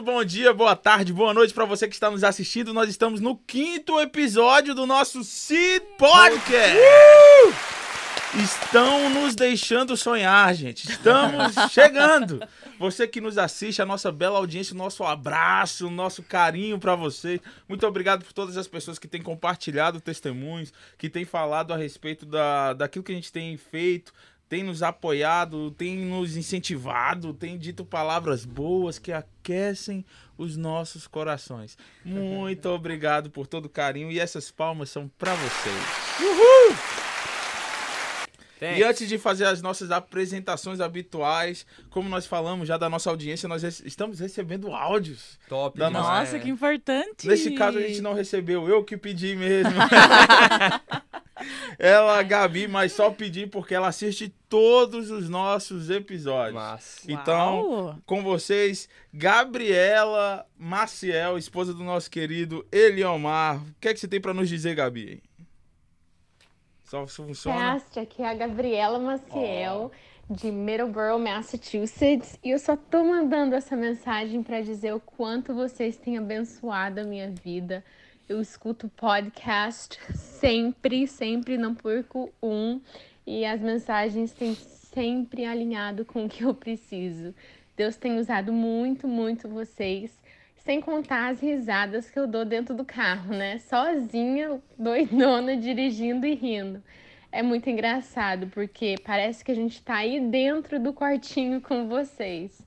Muito bom dia, boa tarde, boa noite para você que está nos assistindo. Nós estamos no quinto episódio do nosso Seed Podcast. Uh! Estão nos deixando sonhar, gente. Estamos chegando. Você que nos assiste, a nossa bela audiência, o nosso abraço, o nosso carinho para você. Muito obrigado por todas as pessoas que têm compartilhado testemunhos, que têm falado a respeito da, daquilo que a gente tem feito, tem nos apoiado, tem nos incentivado, tem dito palavras boas que aquecem os nossos corações. Muito obrigado por todo o carinho e essas palmas são para vocês. Uhul! Thanks. E antes de fazer as nossas apresentações habituais, como nós falamos já da nossa audiência, nós estamos recebendo áudios. Top. Da nossa, nossa que importante. Nesse caso a gente não recebeu, eu que pedi mesmo. ela, Gabi, mas só pedi porque ela assiste todos os nossos episódios. Massa. Então, Uau. com vocês, Gabriela Maciel, esposa do nosso querido Eliomar. O que é que você tem para nos dizer, Gabi? Só funciona. Cast, aqui é a Gabriela Maciel. Oh de Middleborough, Massachusetts, e eu só tô mandando essa mensagem para dizer o quanto vocês têm abençoado a minha vida, eu escuto podcast sempre, sempre, não perco um. E as mensagens têm sempre alinhado com o que eu preciso. Deus tem usado muito, muito vocês. Sem contar as risadas que eu dou dentro do carro, né? Sozinha, doidona, dirigindo e rindo. É muito engraçado, porque parece que a gente tá aí dentro do quartinho com vocês.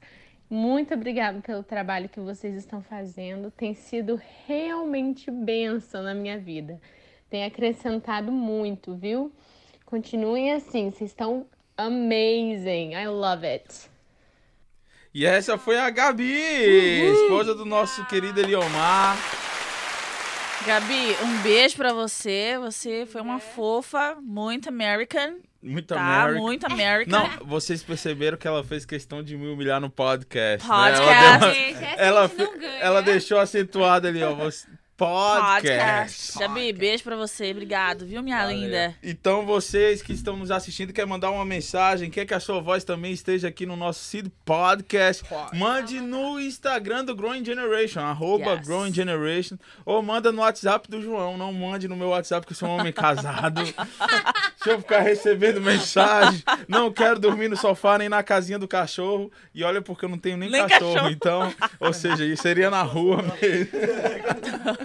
Muito obrigada pelo trabalho que vocês estão fazendo. Tem sido realmente bênção na minha vida. Tem acrescentado muito, viu? Continuem assim, vocês estão amazing. I love it. E essa foi a Gabi, Uhul. esposa do nosso querido Eliomar. Gabi, um beijo para você. Você foi uma fofa, muito American. Muito tá, American. muito American. Não, vocês perceberam que ela fez questão de me humilhar no podcast. Podcast. Né? Ela, deu, ela, ela deixou acentuado ali, ó. Você, Podcast. Gabi, beijo pra você. Obrigado, viu, minha Valeu. linda? Então, vocês que estão nos assistindo, quer mandar uma mensagem, quer que a sua voz também esteja aqui no nosso Seed Podcast, mande no Instagram do Growing Generation, arroba yes. Growing Generation, ou manda no WhatsApp do João. Não mande no meu WhatsApp, que eu sou um homem casado. Se eu ficar recebendo mensagem, não quero dormir no sofá nem na casinha do cachorro. E olha, porque eu não tenho nem, nem cachorro, cachorro, então. Ou seja, isso seria na rua mesmo.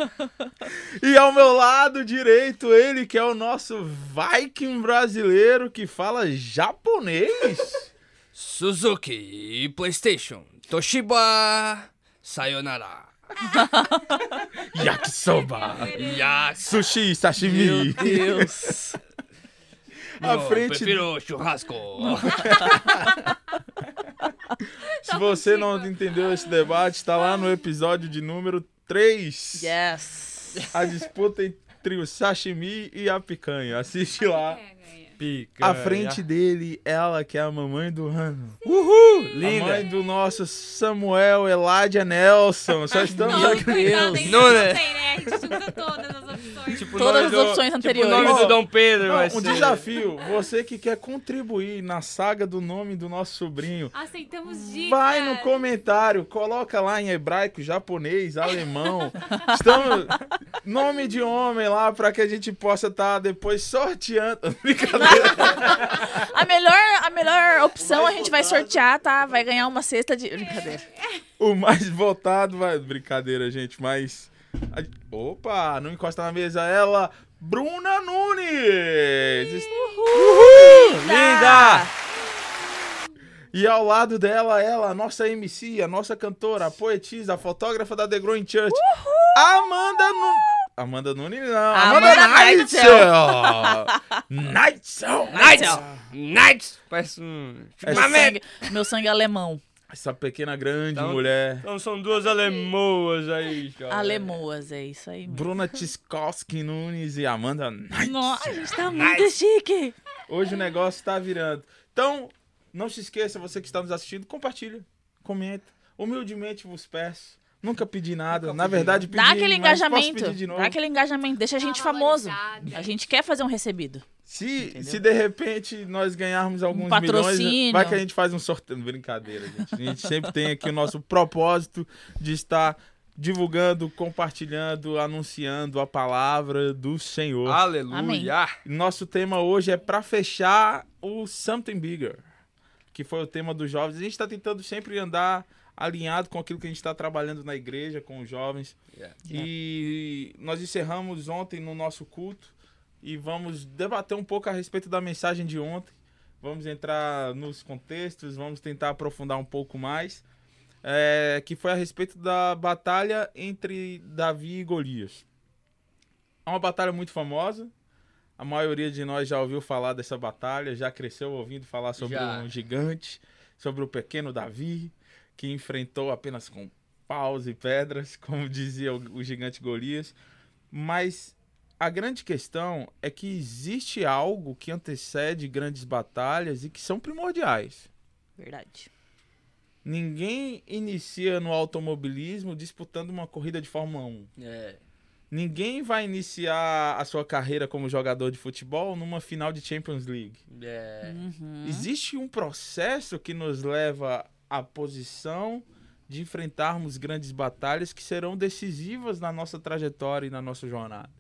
e ao meu lado direito, ele que é o nosso Viking brasileiro que fala japonês. Suzuki, PlayStation, Toshiba, Sayonara. Yakisoba, ya sushi, sashimi. Meu Deus. à frente. Prefiro churrasco. Se você não entendeu esse debate, está lá no episódio de número 3. Yes. A disputa entre o sashimi e a picanha. Assiste lá. Picanha. À frente dele, ela que é a mamãe do Rano. Uhul! Linda! A mãe do nosso Samuel Eladia Nelson. Só estamos aqui. Deus. Não, né? A gente junta todas as opções. Tipo, todas as opções tipo anteriores. Tipo o nome do Dom Pedro. Não, um desafio. Você que quer contribuir na saga do nome do nosso sobrinho. Aceitamos dicas. Vai no comentário, coloca lá em hebraico, japonês, alemão. Estamos... Nome de homem lá para que a gente possa estar tá depois sorteando. Brincadeira a, melhor, a melhor opção a gente vai sortear, tá? Vai ganhar uma cesta de. Brincadeira. O mais votado vai. Brincadeira, gente, mas. Opa, não encosta na mesa ela. Bruna Nunes! Uhul! Uhul! Linda! E ao lado dela, ela, a nossa MC, a nossa cantora, a poetisa, a fotógrafa da The Growing Church, Uhul! Amanda Nunes. Amanda Nunes, não. Amanda, Amanda Neitzel. Neitzel. Neitzel. Neitzel. Parece um... Meu sangue, meu sangue é alemão. Essa pequena grande então, mulher. Então são duas alemoas aí, cara. Alemoas, é isso aí. Mesmo. Bruna Tiskowski Nunes e Amanda Neitzel. Nossa, a gente tá muito chique. Hoje o negócio tá virando. Então, não se esqueça, você que está nos assistindo, compartilha, comenta. Humildemente vos peço Nunca pedi nada. Nunca Na pedi verdade, pedi. Dá aquele engajamento. De dá aquele engajamento. Deixa a gente famoso. A gente quer fazer um recebido. Se, Entendeu? se de repente nós ganharmos alguns milhões, patrocínio. vai que a gente faz um sorteio. Brincadeira, gente. A gente sempre tem aqui o nosso propósito de estar divulgando, compartilhando, anunciando a palavra do Senhor. Aleluia. Nosso tema hoje é para fechar o Something Bigger, que foi o tema dos jovens. A gente está tentando sempre andar alinhado com aquilo que a gente está trabalhando na igreja, com os jovens. Yeah. E nós encerramos ontem no nosso culto e vamos debater um pouco a respeito da mensagem de ontem. Vamos entrar nos contextos, vamos tentar aprofundar um pouco mais. é, que foi a respeito da batalha entre Davi e Golias. É uma batalha muito famosa. A maioria de nós já ouviu falar dessa batalha, já cresceu ouvindo falar sobre Já. um gigante, sobre o pequeno Davi, que enfrentou apenas com paus e pedras, como dizia o, o gigante Golias. Mas a grande questão é que existe algo que antecede grandes batalhas e que são primordiais. Verdade. Ninguém inicia no automobilismo disputando uma corrida de Fórmula 1. É. Ninguém vai iniciar a sua carreira como jogador de futebol numa final de Champions League. É. Uhum. Existe um processo que nos leva à posição de enfrentarmos grandes batalhas que serão decisivas na nossa trajetória e na nossa jornada.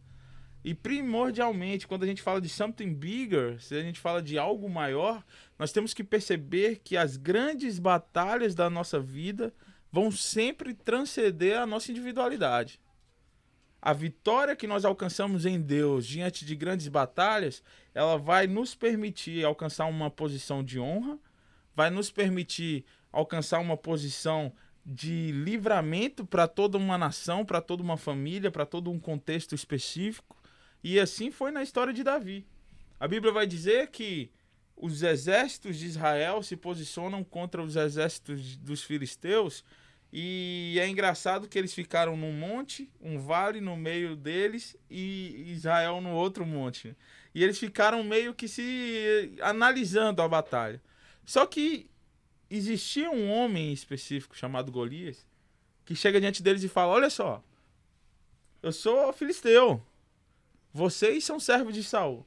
E primordialmente, quando a gente fala de something bigger, se a gente fala de algo maior, nós temos que perceber que as grandes batalhas da nossa vida vão sempre transcender a nossa individualidade. A vitória que nós alcançamos em Deus diante de grandes batalhas, ela vai nos permitir alcançar uma posição de honra, vai nos permitir alcançar uma posição de livramento para toda uma nação, para toda uma família, para todo um contexto específico. E assim foi na história de Davi. A Bíblia vai dizer que os exércitos de Israel se posicionam contra os exércitos dos filisteus. E é engraçado que eles ficaram num monte, um vale no meio deles e Israel no outro monte. E eles ficaram meio que se analisando a batalha. Só que existia um homem específico chamado Golias que chega diante deles e fala: Olha só, eu sou filisteu, vocês são servos de Saul.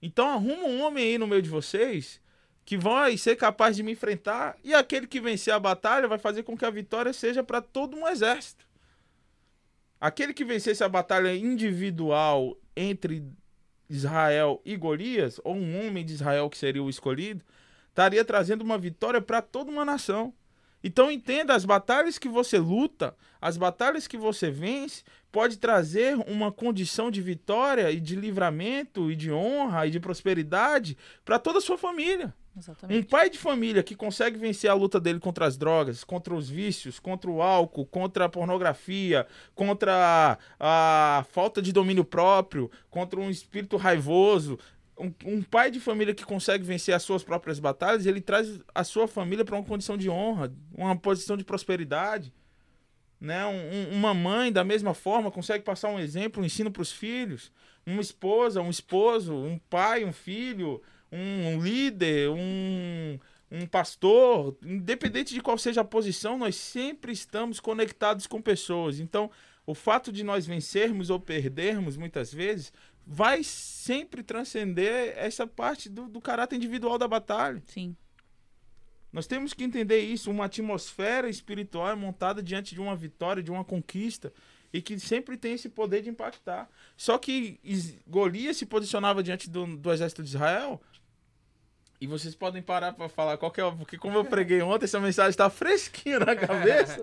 Então arruma um homem aí no meio de vocês que vai ser capaz de me enfrentar e aquele que vencer a batalha vai fazer com que a vitória seja para todo um exército. Aquele que vencesse a batalha individual entre Israel e Golias, ou um homem de Israel que seria o escolhido, estaria trazendo uma vitória para toda uma nação. Então entenda, as batalhas que você luta, as batalhas que você vence, pode trazer uma condição de vitória e de livramento e de honra e de prosperidade para toda a sua família. Um Exatamente. pai de família que consegue vencer a luta dele contra as drogas, contra os vícios, contra o álcool, contra a pornografia, contra a, a falta de domínio próprio, contra um espírito raivoso. Um, um pai de família que consegue vencer as suas próprias batalhas, ele traz a sua família para uma condição de honra, uma posição de prosperidade. Né? Um- um- uma mãe, da mesma forma, consegue passar um exemplo, um ensino para os filhos. Uma esposa, um esposo, um pai, um filho, um, um líder, um, um pastor, independente de qual seja a posição, nós sempre estamos conectados com pessoas. Então, o fato de nós vencermos ou perdermos, muitas vezes, vai sempre transcender essa parte do, do caráter individual da batalha. Sim. Nós temos que entender isso. Uma atmosfera espiritual é montada diante de uma vitória, de uma conquista, e que sempre tem esse poder de impactar. Só que Golias se posicionava diante do, do exército de Israel. E vocês podem parar para falar qual que é, porque como eu preguei ontem, essa mensagem está fresquinha na cabeça.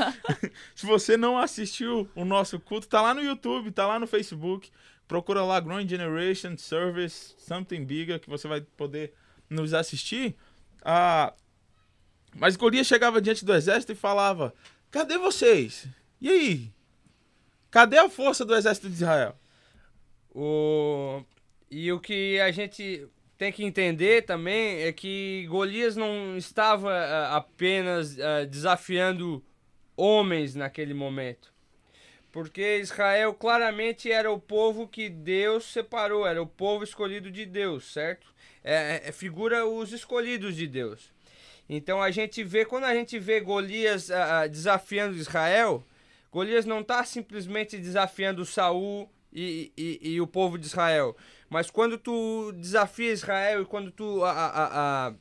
se você não assistiu o nosso culto, tá lá no YouTube, tá lá no Facebook. Procura lá Growing Generation Service Something Bigger que você vai poder nos assistir. Ah, mas Golias chegava diante do exército e falava: Cadê vocês? E aí? Cadê a força do exército de Israel? O... E o que a gente tem que entender também é que Golias não estava ah, apenas ah, desafiando homens naquele momento. Porque Israel claramente era o povo que Deus separou, era o povo escolhido de Deus, certo? É, é- figura os escolhidos de Deus. Então a gente vê, quando a gente vê Golias ah, ah, desafiando Israel, Golias não está simplesmente desafiando Saul e, e, e, o povo de Israel. Mas quando tu desafia Israel e quando tu a, a, a,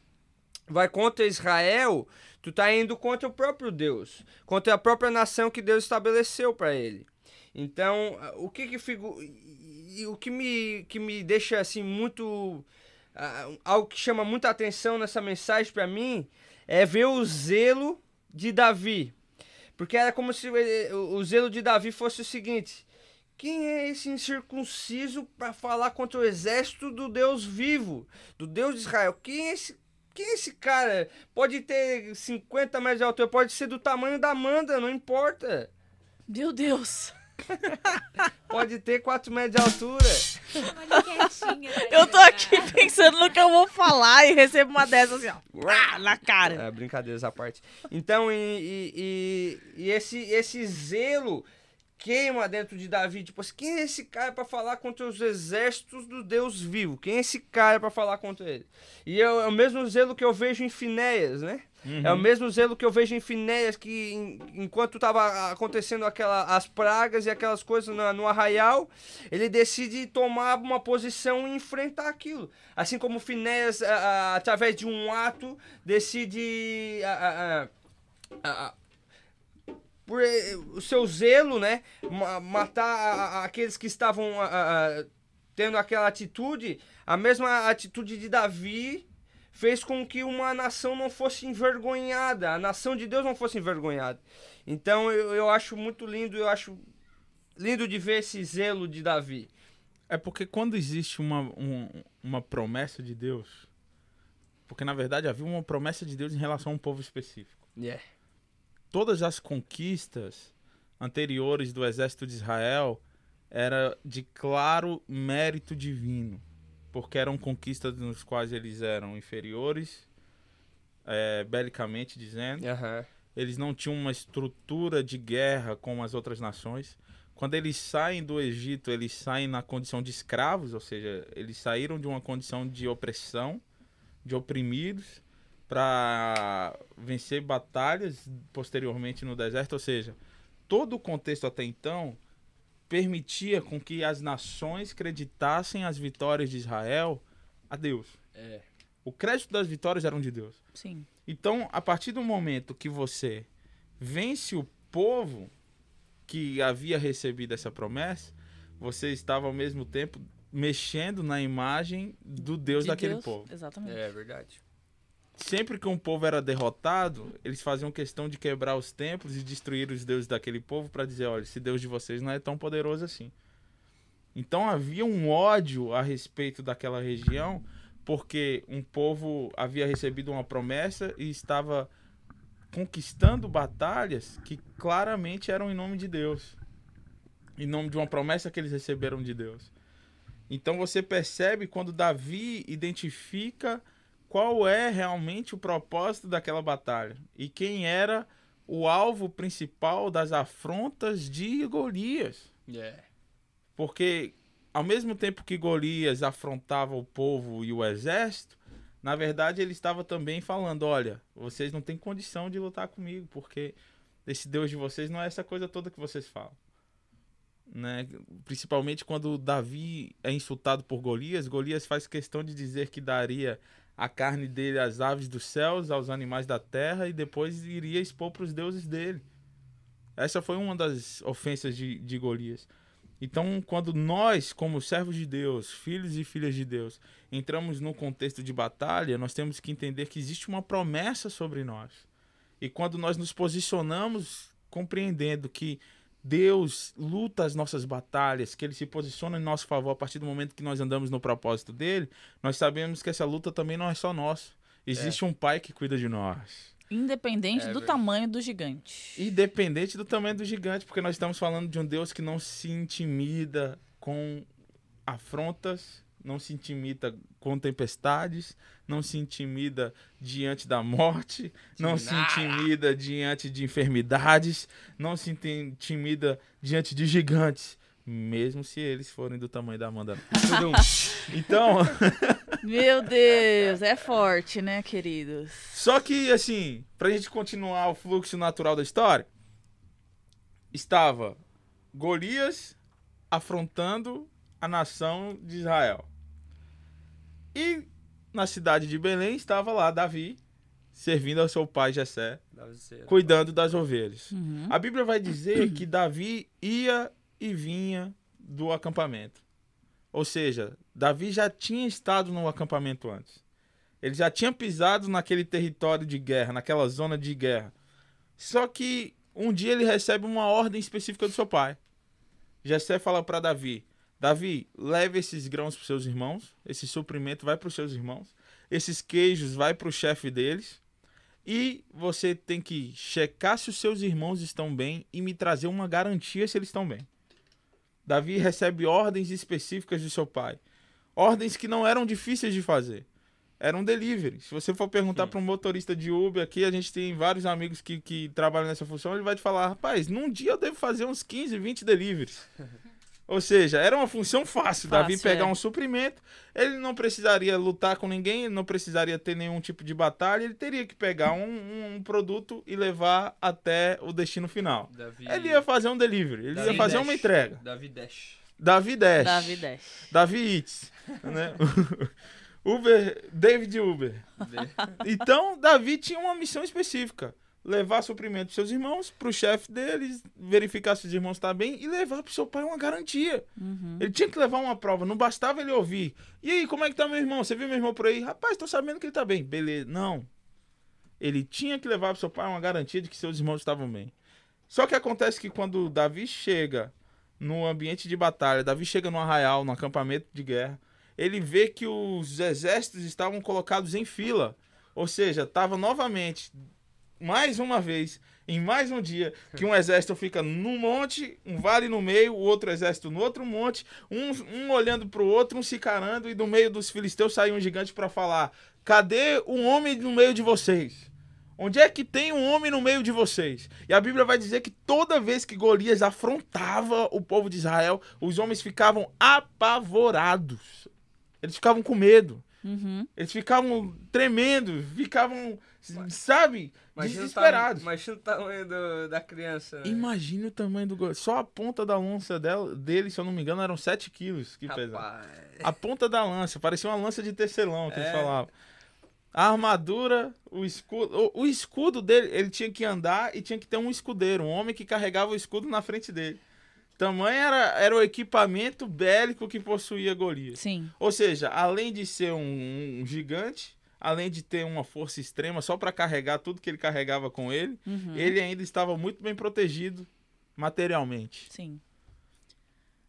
vai contra Israel, tu tá indo contra o próprio Deus, contra a própria nação que Deus estabeleceu para ele. Então, o que que fico, o que me que me deixa assim muito uh, algo que chama muita atenção nessa mensagem para mim é ver o zelo de Davi. Porque era como se o zelo de Davi fosse o seguinte: quem é esse incircunciso para falar contra o exército do Deus vivo, do Deus de Israel? Quem é esse quem é esse cara? Pode ter 50 metros de altura, pode ser do tamanho da Amanda, não importa. Meu Deus. Pode ter 4 metros de altura. Tá eu tô aqui pensando no que eu vou falar e recebo uma dessas assim, ó, na cara. É, brincadeiras à parte. Então, e, e, e, e esse, esse zelo queima dentro de Davi, tipo assim, quem é esse cara para falar contra os exércitos do Deus vivo? Quem é esse cara para falar contra ele? E é, é, o mesmo zelo que eu vejo em Finéias, né? Uhum. É o mesmo zelo que eu vejo em Finéias, que em, enquanto estava acontecendo aquela, as pragas e aquelas coisas no, no, arraial, ele decide tomar uma posição e enfrentar aquilo. Assim como Finéias, através de um ato, decide... A, por eh, o seu zelo, né? Matar aqueles que estavam tendo aquela atitude, a mesma atitude de Davi fez com que uma nação não fosse envergonhada, a nação de Deus não fosse envergonhada. Então eu, eu acho muito lindo, eu acho lindo de ver esse zelo de Davi. É porque quando existe uma, um, uma promessa de Deus, porque na verdade havia uma promessa de Deus em relação a um povo específico. Yeah todas as conquistas anteriores do exército de Israel era de claro mérito divino, porque eram conquistas nos quais eles eram inferiores, é, belicamente dizendo. Uhum. Eles não tinham uma estrutura de guerra como as outras nações. Quando eles saem do Egito, eles saem na condição de escravos, ou seja, eles saíram de uma condição de opressão, de oprimidos, para vencer batalhas posteriormente no deserto, ou seja, todo o contexto até então permitia com que as nações creditassem as vitórias de Israel a Deus. É. O crédito das vitórias eram de Deus. Sim. Então, a partir do momento que você vence o povo que havia recebido essa promessa, você estava ao mesmo tempo mexendo na imagem do Deus de daquele Deus, povo. Exatamente. É verdade sempre que um povo era derrotado, eles faziam questão de quebrar os templos e destruir os deuses daquele povo para dizer, olha, esse Deus de vocês não é tão poderoso assim. Então havia um ódio a respeito daquela região, porque um povo havia recebido uma promessa e estava conquistando batalhas que claramente eram em nome de Deus. Em nome de uma promessa que eles receberam de Deus. Então você percebe quando Davi identifica qual é realmente o propósito daquela batalha e quem era o alvo principal das afrontas de Golias. Yeah. Porque ao mesmo tempo que Golias afrontava o povo e o exército, na verdade ele estava também falando: olha, vocês não têm condição de lutar comigo, porque esse Deus de vocês não é essa coisa toda que vocês falam. Né? Principalmente quando Davi é insultado por Golias, Golias faz questão de dizer que daria a carne dele às aves dos céus, aos animais da terra e depois iria expor para os deuses dele. Essa foi uma das ofensas de, de Golias. Então, quando nós, como servos de Deus, filhos e filhas de Deus, entramos no contexto de batalha, nós temos que entender que existe uma promessa sobre nós. E quando nós nos posicionamos compreendendo que Deus luta as nossas batalhas, que ele se posiciona em nosso favor a partir do momento que nós andamos no propósito dele, nós sabemos que essa luta também não é só nossa. Existe é. um pai que cuida de nós. Independente é, do tamanho do gigante. Independente do tamanho do gigante, porque nós estamos falando de um Deus que não se intimida com afrontas, não se intimida com tempestades, não se intimida diante da morte, não se intimida diante de enfermidades, não se intimida diante de gigantes, mesmo se eles forem do tamanho da Amanda. então. Meu Deus, é forte, né, queridos? Só que, assim, pra gente continuar o fluxo natural da história, estava Golias afrontando a nação de Israel. E na cidade de Belém estava lá Davi, servindo ao seu pai Jessé, cuidando das ovelhas. Uhum. A Bíblia vai dizer que Davi ia e vinha do acampamento. Ou seja, Davi já tinha estado no acampamento antes. Ele já tinha pisado naquele território de guerra, naquela zona de guerra. Só que um dia ele recebe uma ordem específica do seu pai. Jessé fala para Davi: Davi, leve esses grãos para seus irmãos, esse suprimento vai para os seus irmãos, esses queijos vai para o chefe deles, e você tem que checar se os seus irmãos estão bem e me trazer uma garantia se eles estão bem. Davi recebe ordens específicas de seu pai, ordens que não eram difíceis de fazer era um delivery. Se você for perguntar para um motorista de Uber aqui, a gente tem vários amigos que, que trabalham nessa função, ele vai te falar, rapaz, num dia eu devo fazer uns 15, 20 deliveries. Ou seja, era uma função fácil, fácil Davi pegar é. um suprimento, ele não precisaria lutar com ninguém, ele não precisaria ter nenhum tipo de batalha, ele teria que pegar um, um produto e levar até o destino final. Davi... Ele ia fazer um delivery, ele Davi ia fazer Dash. uma entrega. Davi Dash. Davi Dash. Davi Dash. Davi Eats. né? Uber, David Uber. então, Davi tinha uma missão específica: levar suprimento para seus irmãos, para o chefe deles, verificar se os irmãos estão tá bem e levar para seu pai uma garantia. Uhum. Ele tinha que levar uma prova, não bastava ele ouvir. E aí, como é que tá meu irmão? Você viu meu irmão por aí? Rapaz, tô sabendo que ele tá bem. Beleza. Não. Ele tinha que levar para seu pai uma garantia de que seus irmãos estavam bem. Só que acontece que quando Davi chega no ambiente de batalha, Davi chega no arraial, no acampamento de guerra, ele vê que os exércitos estavam colocados em fila. Ou seja, estava novamente, mais uma vez, em mais um dia, que um exército fica num monte, um vale no meio, o outro exército no outro monte, um, um olhando para o outro, um se carando, e do meio dos filisteus saiu um gigante para falar: Cadê o homem no meio de vocês? Onde é que tem um homem no meio de vocês? E a Bíblia vai dizer que toda vez que Golias afrontava o povo de Israel, os homens ficavam apavorados. Eles ficavam com medo. Uhum. Eles ficavam tremendo, ficavam, sabe, imagina desesperados. O imagina o tamanho do, da criança. Né? Imagina o tamanho do. Só a ponta da lança dela, dele, se eu não me engano, eram 7 quilos que pesava. A ponta da lança, parecia uma lança de tecelão que é. eles falavam. A armadura, o escudo. O, o escudo dele, ele tinha que andar e tinha que ter um escudeiro, um homem que carregava o escudo na frente dele. Tamanho era, era o equipamento bélico que possuía Golias. Sim. Ou seja, além de ser um, um gigante, além de ter uma força extrema só para carregar tudo que ele carregava com ele, uhum. ele ainda estava muito bem protegido materialmente. Sim.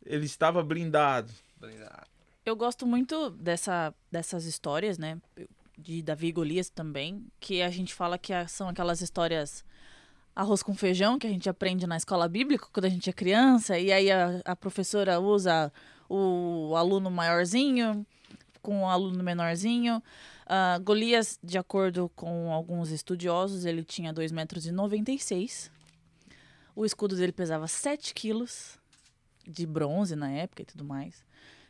Ele estava blindado. Blindado. Eu gosto muito dessa, dessas histórias, né? De Davi e Golias também, que a gente fala que são aquelas histórias arroz com feijão que a gente aprende na escola bíblica quando a gente é criança, e aí a, a professora usa o aluno maiorzinho com o aluno menorzinho. Uh, Golias, de acordo com alguns estudiosos, ele tinha 2,96 metros. E O escudo dele pesava 7 quilos de bronze na época e tudo mais.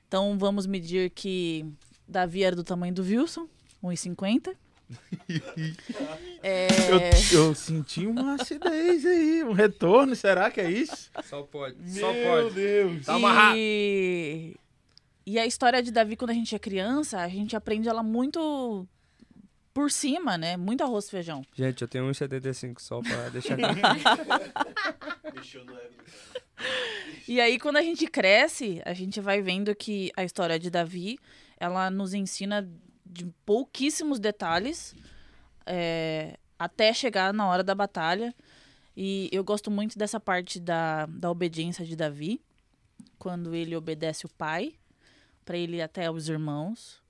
Então vamos medir que Davi era do tamanho do Wilson, 1,50 é... eu, eu, senti uma acidez aí, um retorno, será que é isso? Só pode, Meu só pode. Deus. Tá. E... e a história de Davi, quando a gente é criança, a gente aprende ela muito por cima, né? Muito arroz e feijão. Gente, eu tenho 1,75 só pra deixar E aí, quando a gente cresce, a gente vai vendo que a história de Davi, ela nos ensina de pouquíssimos detalhes é, até chegar na hora da batalha. E eu gosto muito dessa parte da, da obediência de Davi, quando ele obedece o pai, para ele até os irmãos.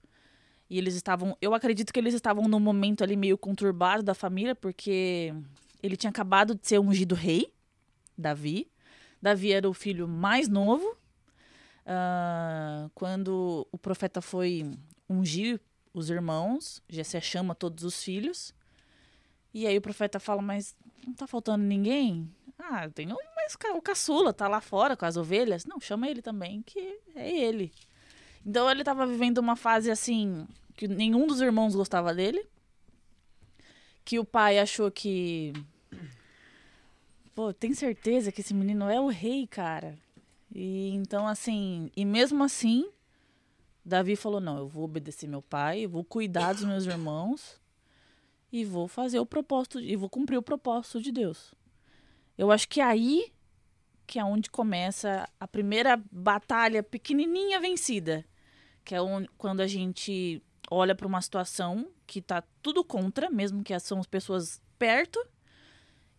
E eles estavam. Eu acredito que eles estavam num momento ali meio conturbado da família, porque ele tinha acabado de ser ungido rei, Davi. Davi era o filho mais novo. Uh, quando o profeta foi ungir os irmãos, Jessé chama todos os filhos. E aí o profeta fala, mas não tá faltando ninguém? Ah, tem um, mas o caçula tá lá fora com as ovelhas. Não, chama ele também, que é ele. Então ele tava vivendo uma fase assim, que nenhum dos irmãos gostava dele. Que o pai achou que. Pô, tem certeza que esse menino é o rei, cara? E então, assim, e mesmo assim, Davi falou: não, eu vou obedecer meu pai, eu vou cuidar dos meus irmãos e vou fazer o propósito, e vou cumprir o propósito de Deus. Eu acho que aí que é onde começa a primeira batalha pequenininha vencida, que é onde, quando a gente olha para uma situação que tá tudo contra, mesmo que são as pessoas perto,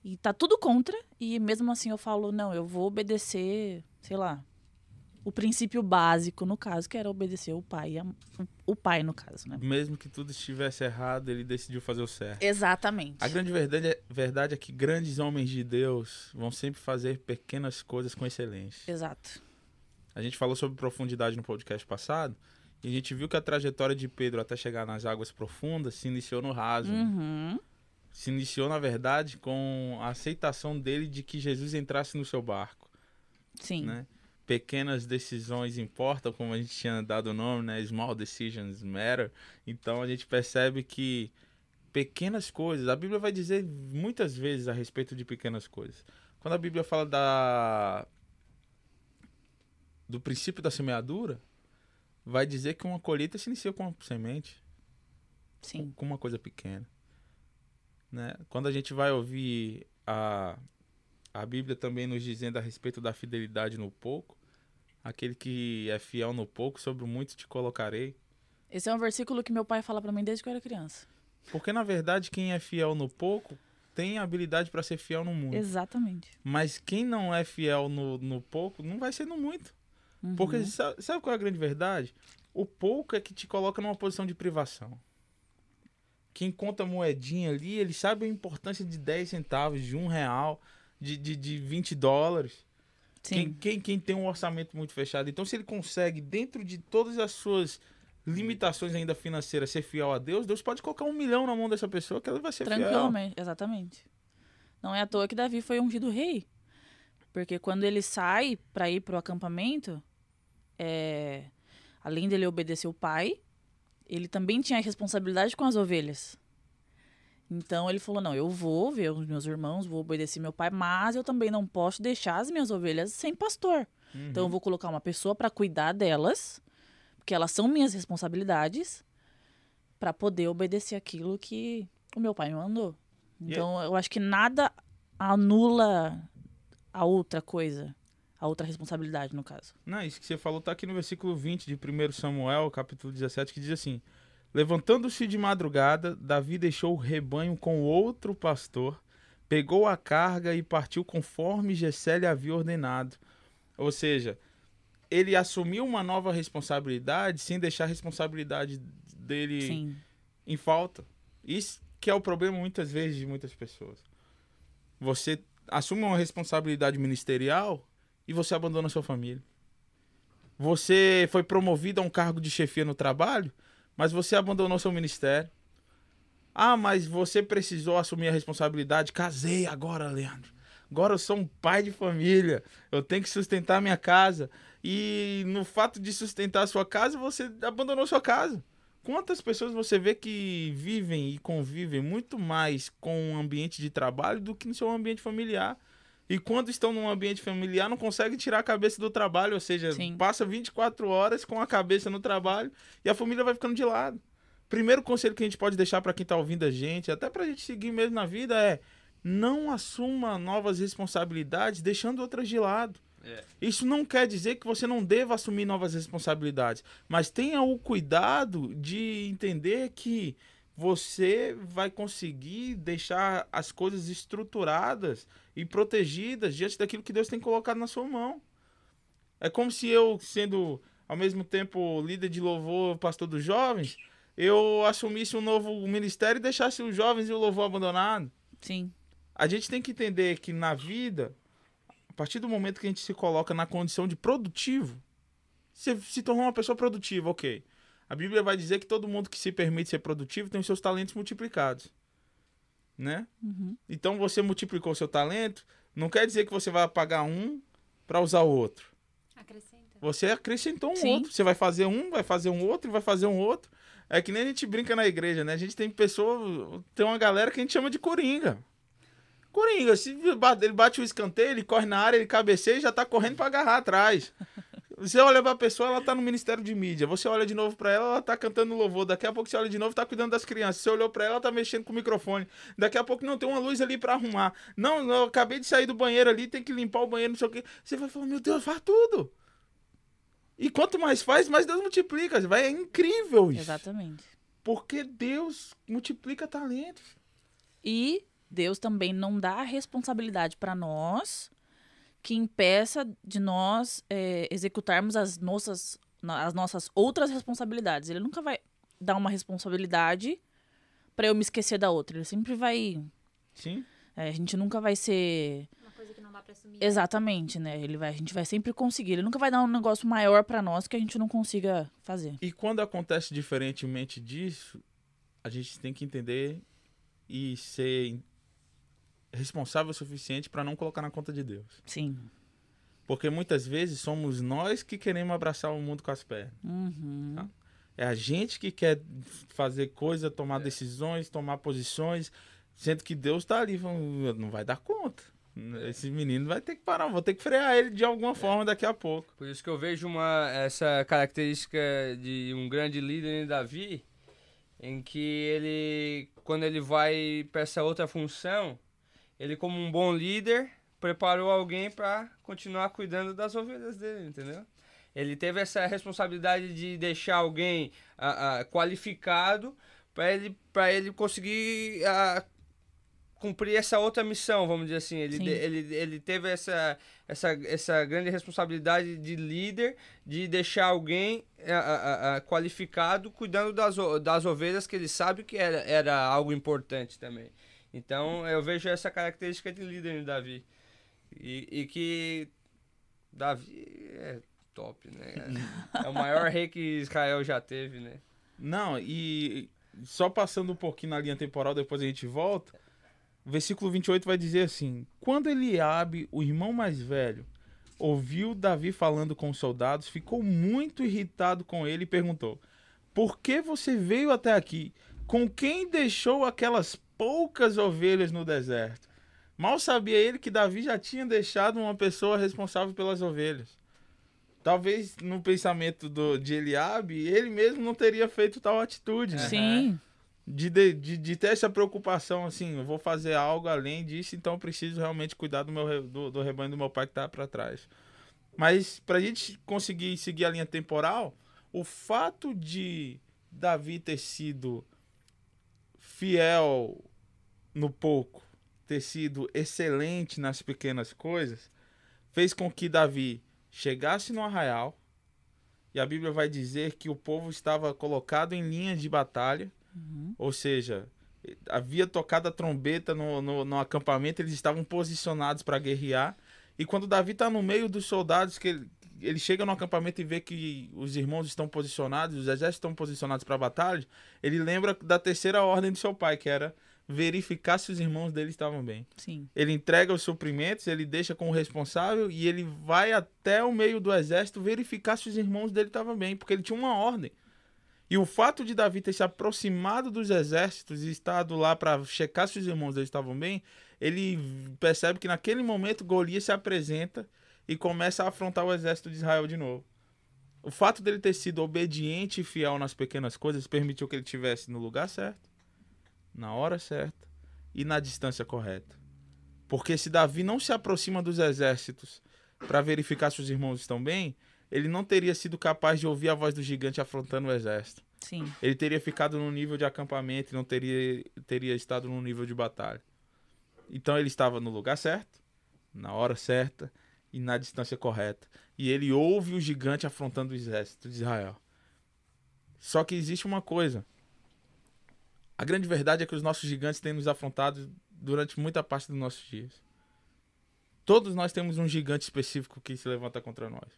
e tá tudo contra, e mesmo assim eu falo, não, eu vou obedecer, sei lá, o princípio básico, no caso, que era obedecer o pai, a, o pai, no caso, né? Mesmo que tudo estivesse errado, ele decidiu fazer o certo. Exatamente. A grande verdade é, verdade é que grandes homens de Deus vão sempre fazer pequenas coisas com excelência. Exato. A gente falou sobre profundidade no podcast passado, e a gente viu que a trajetória de Pedro até chegar nas águas profundas se iniciou no raso. Uhum. Se iniciou, na verdade, com a aceitação dele de que Jesus entrasse no seu barco. Sim. Né? pequenas decisões importam, como a gente tinha dado o nome, né? Small decisions matter. Então a gente percebe que pequenas coisas, a Bíblia vai dizer muitas vezes a respeito de pequenas coisas. Quando a Bíblia fala da do princípio da semeadura, vai dizer que uma colheita se inicia com uma semente. Sim. Com uma coisa pequena. Né? Quando a gente vai ouvir a, a Bíblia também nos dizendo a respeito da fidelidade no pouco, Aquele que é fiel no pouco, sobre o muito te colocarei. Esse é um versículo que meu pai fala para mim desde que eu era criança. Porque, na verdade, quem é fiel no pouco tem habilidade para ser fiel no muito. Exatamente. Mas quem não é fiel no, no pouco não vai ser no muito. Uhum. Porque sabe, sabe qual é a grande verdade? O pouco é que te coloca numa posição de privação. Quem conta moedinha ali, ele sabe a importância de 10 centavos, de um real, de, de, de 20 dólares. Quem, quem, quem tem um orçamento muito fechado. Então, se ele consegue, dentro de todas as suas limitações ainda financeiras, ser fiel a Deus, Deus pode colocar um milhão na mão dessa pessoa que ela vai ser Tranquilamente, fiel. exatamente. Não é à toa que Davi foi ungido rei. Porque quando ele sai para ir para o acampamento, é... além dele obedecer o pai, ele também tinha a responsabilidade com as ovelhas. Então ele falou: não, eu vou ver os meus irmãos, vou obedecer meu pai, mas eu também não posso deixar as minhas ovelhas sem pastor. Uhum. Então eu vou colocar uma pessoa para cuidar delas, porque elas são minhas responsabilidades, para poder obedecer aquilo que o meu pai me mandou. Então yeah. eu acho que nada anula a outra coisa, a outra responsabilidade, no caso. Não, isso que você falou tá aqui no versículo 20 de 1 Samuel, capítulo 17, que diz assim: Levantando-se de madrugada, Davi deixou o rebanho com outro pastor, pegou a carga e partiu conforme Gessé lhe havia ordenado. Ou seja, ele assumiu uma nova responsabilidade sem deixar a responsabilidade dele Sim. em falta. Isso que é o problema muitas vezes de muitas pessoas. Você assume uma responsabilidade ministerial e você abandona sua família. Você foi promovido a um cargo de chefia no trabalho mas você abandonou seu ministério. Ah, mas você precisou assumir a responsabilidade. Casei agora, Leandro. Agora eu sou um pai de família. Eu tenho que sustentar minha casa. E no fato de sustentar a sua casa, você abandonou sua casa. Quantas pessoas você vê que vivem e convivem muito mais com um ambiente de trabalho do que no seu ambiente familiar? E quando estão num ambiente familiar, não conseguem tirar a cabeça do trabalho, ou seja, Sim. passa 24 horas com a cabeça no trabalho e a família vai ficando de lado. Primeiro conselho que a gente pode deixar para quem está ouvindo a gente, até para a gente seguir mesmo na vida, é não assuma novas responsabilidades deixando outras de lado. É. Isso não quer dizer que você não deva assumir novas responsabilidades, mas tenha o cuidado de entender que você vai conseguir deixar as coisas estruturadas e protegidas diante daquilo que Deus tem colocado na sua mão. É como se eu, sendo ao mesmo tempo líder de louvor, pastor dos jovens, eu assumisse um novo ministério e deixasse os jovens e o louvor abandonado. Sim. A gente tem que entender que na vida, a partir do momento que a gente se coloca na condição de produtivo, você se tornou uma pessoa produtiva, ok. A Bíblia vai dizer que todo mundo que se permite ser produtivo tem os seus talentos multiplicados. Né? Uhum. Então você multiplicou o seu talento, não quer dizer que você vai apagar um para usar o outro. Acrescenta. Você acrescentou um Sim. outro. Você vai fazer um, vai fazer um outro e vai fazer um outro. É que nem a gente brinca na igreja, né? A gente tem pessoa, tem uma galera que a gente chama de coringa. Coringa, se ele bate o escanteio, ele corre na área, ele cabeceia e já tá correndo para agarrar atrás. Você olha pra pessoa, ela tá no Ministério de Mídia. Você olha de novo pra ela, ela tá cantando louvor. Daqui a pouco você olha de novo, tá cuidando das crianças. Você olhou pra ela, ela tá mexendo com o microfone. Daqui a pouco não tem uma luz ali pra arrumar. Não, eu acabei de sair do banheiro ali, tem que limpar o banheiro, não sei o quê. Você vai falar, meu Deus, faz tudo. E quanto mais faz, mais Deus multiplica. Vai, é incrível isso. Exatamente. Porque Deus multiplica talentos. E Deus também não dá a responsabilidade para nós que impeça de nós é, executarmos as nossas, as nossas outras responsabilidades. Ele nunca vai dar uma responsabilidade para eu me esquecer da outra. Ele sempre vai. Sim. É, a gente nunca vai ser. Uma coisa que não dá pra assumir. Exatamente, né? Ele vai, a gente vai sempre conseguir. Ele nunca vai dar um negócio maior para nós que a gente não consiga fazer. E quando acontece diferentemente disso, a gente tem que entender e ser responsável o suficiente para não colocar na conta de Deus. Sim. Porque muitas vezes somos nós que queremos abraçar o mundo com as pernas. Uhum. Tá? É a gente que quer fazer coisa, tomar é. decisões, tomar posições, sendo que Deus está ali, não vai dar conta. É. Esse menino vai ter que parar, vou ter que frear ele de alguma é. forma daqui a pouco. Por isso que eu vejo uma, essa característica de um grande líder em Davi, em que ele, quando ele vai para essa outra função, ele como um bom líder preparou alguém para continuar cuidando das ovelhas dele, entendeu? Ele teve essa responsabilidade de deixar alguém uh, uh, qualificado para ele para ele conseguir uh, cumprir essa outra missão, vamos dizer assim. Ele, ele, ele teve essa, essa, essa grande responsabilidade de líder, de deixar alguém qualificado cuidando das, das ovelhas que ele sabe que era, era algo importante também. Então eu vejo essa característica de líder em Davi. E, e que Davi é top, né? É o maior rei que Israel já teve, né? Não, e só passando um pouquinho na linha temporal, depois a gente volta. O versículo 28 vai dizer assim: Quando Eliabe, o irmão mais velho, ouviu Davi falando com os soldados, ficou muito irritado com ele e perguntou: Por que você veio até aqui? Com quem deixou aquelas poucas ovelhas no deserto. Mal sabia ele que Davi já tinha deixado uma pessoa responsável pelas ovelhas. Talvez no pensamento do, de Eliabe, ele mesmo não teria feito tal atitude. Né? Sim. De, de, de, ter essa preocupação, assim, eu vou fazer algo além disso, então preciso realmente cuidar do, meu, do, do rebanho do meu pai que está para trás. Mas para a gente conseguir seguir a linha temporal, o fato de Davi ter sido fiel no pouco, ter sido excelente nas pequenas coisas, fez com que Davi chegasse no arraial, e a Bíblia vai dizer que o povo estava colocado em linha de batalha, uhum. ou seja, havia tocado a trombeta no, no, no acampamento, eles estavam posicionados para guerrear. E quando Davi está no meio dos soldados, que ele, ele, chega no acampamento e vê que os irmãos estão posicionados, os exércitos estão posicionados para a batalha, ele lembra da terceira ordem do seu pai, que era verificar se os irmãos dele estavam bem. Sim. Ele entrega os suprimentos, ele deixa com o responsável e ele vai até o meio do exército verificar se os irmãos dele estavam bem, porque ele tinha uma ordem. E o fato de Davi ter se aproximado dos exércitos e estado lá para checar se os irmãos dele estavam bem, ele percebe que naquele momento Golias se apresenta e começa a afrontar o exército de Israel de novo. O fato dele ter sido obediente e fiel nas pequenas coisas permitiu que ele estivesse no lugar certo, na hora certa e na distância correta. Porque se Davi não se aproxima dos exércitos para verificar se os irmãos estão bem, ele não teria sido capaz de ouvir a voz do gigante afrontando o exército. Sim. Ele teria ficado no nível de acampamento e não teria, teria estado no nível de batalha. Então ele estava no lugar certo, na hora certa e na distância correta. E ele ouve o gigante afrontando o exército de Israel. Só que existe uma coisa. A grande verdade é que os nossos gigantes têm nos afrontado durante muita parte dos nossos dias. Todos nós temos um gigante específico que se levanta contra nós.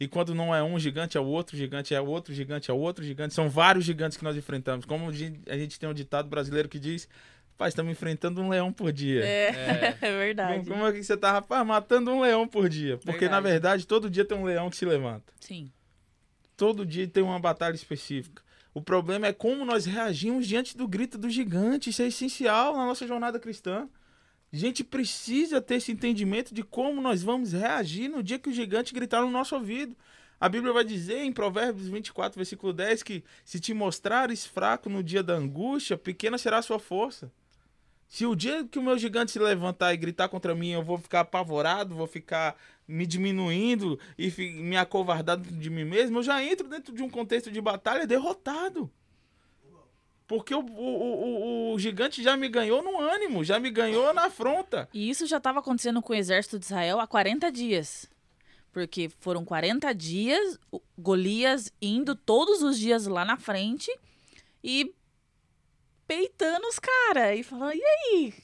E quando não é um gigante, é o outro gigante, é o outro gigante, é o outro gigante. São vários gigantes que nós enfrentamos. Como a gente tem um ditado brasileiro que diz: Rapaz, estamos enfrentando um leão por dia. É, é, é verdade. Como, como, é que você tá, rapaz, matando um leão por dia? Porque, verdade. na verdade, todo dia tem um leão que se levanta. Sim. Todo dia tem uma batalha específica. O problema é como nós reagimos diante do grito do gigante. Isso é essencial na nossa jornada cristã. A gente precisa ter esse entendimento de como nós vamos reagir no dia que o gigante gritar no nosso ouvido. A Bíblia vai dizer em Provérbios 24, versículo 10, que se te mostrares fraco no dia da angústia, pequena será a sua força. Se o dia que o meu gigante se levantar e gritar contra mim, eu vou ficar apavorado, vou ficar me diminuindo e me acovardado de mim mesmo, eu já entro dentro de um contexto de batalha derrotado. Porque o, o, o, o, gigante já me ganhou no ânimo, já me ganhou na afronta. E isso já estava acontecendo com o exército de Israel há 40 dias. Porque foram 40 dias, Golias indo todos os dias lá na frente e peitando os caras. E falando: e aí?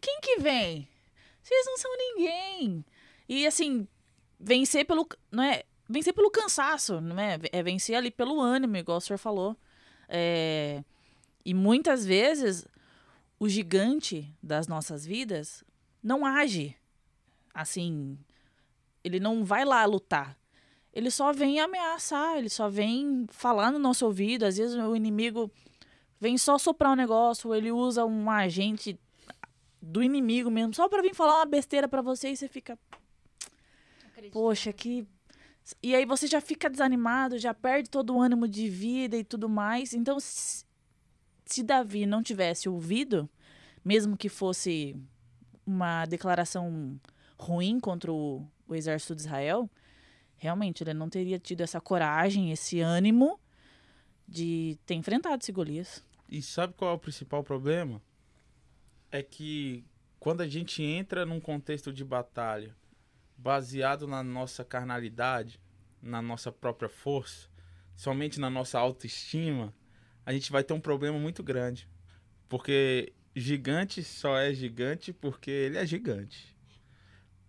Quem que vem? Vocês não são ninguém. E assim, vencer pelo. Não é, vencer pelo cansaço, não é? É vencer ali pelo ânimo, igual o senhor falou. É e muitas vezes o gigante das nossas vidas não age assim. Ele não vai lá lutar. Ele só vem ameaçar, ele só vem falar no nosso ouvido. Às vezes o inimigo vem só soprar um negócio, ele usa um agente do inimigo mesmo, só para vir falar uma besteira para você e você fica. Poxa, que. E aí você já fica desanimado, já perde todo o ânimo de vida e tudo mais. Então, se Davi não tivesse ouvido, mesmo que fosse uma declaração ruim contra o, o exército de Israel, realmente ele não teria tido essa coragem, esse ânimo de ter enfrentado esse Golias. E sabe qual é o principal problema? É que quando a gente entra num contexto de batalha baseado na nossa carnalidade, na nossa própria força, somente na nossa autoestima, a gente vai ter um problema muito grande. Porque gigante só é gigante porque ele é gigante.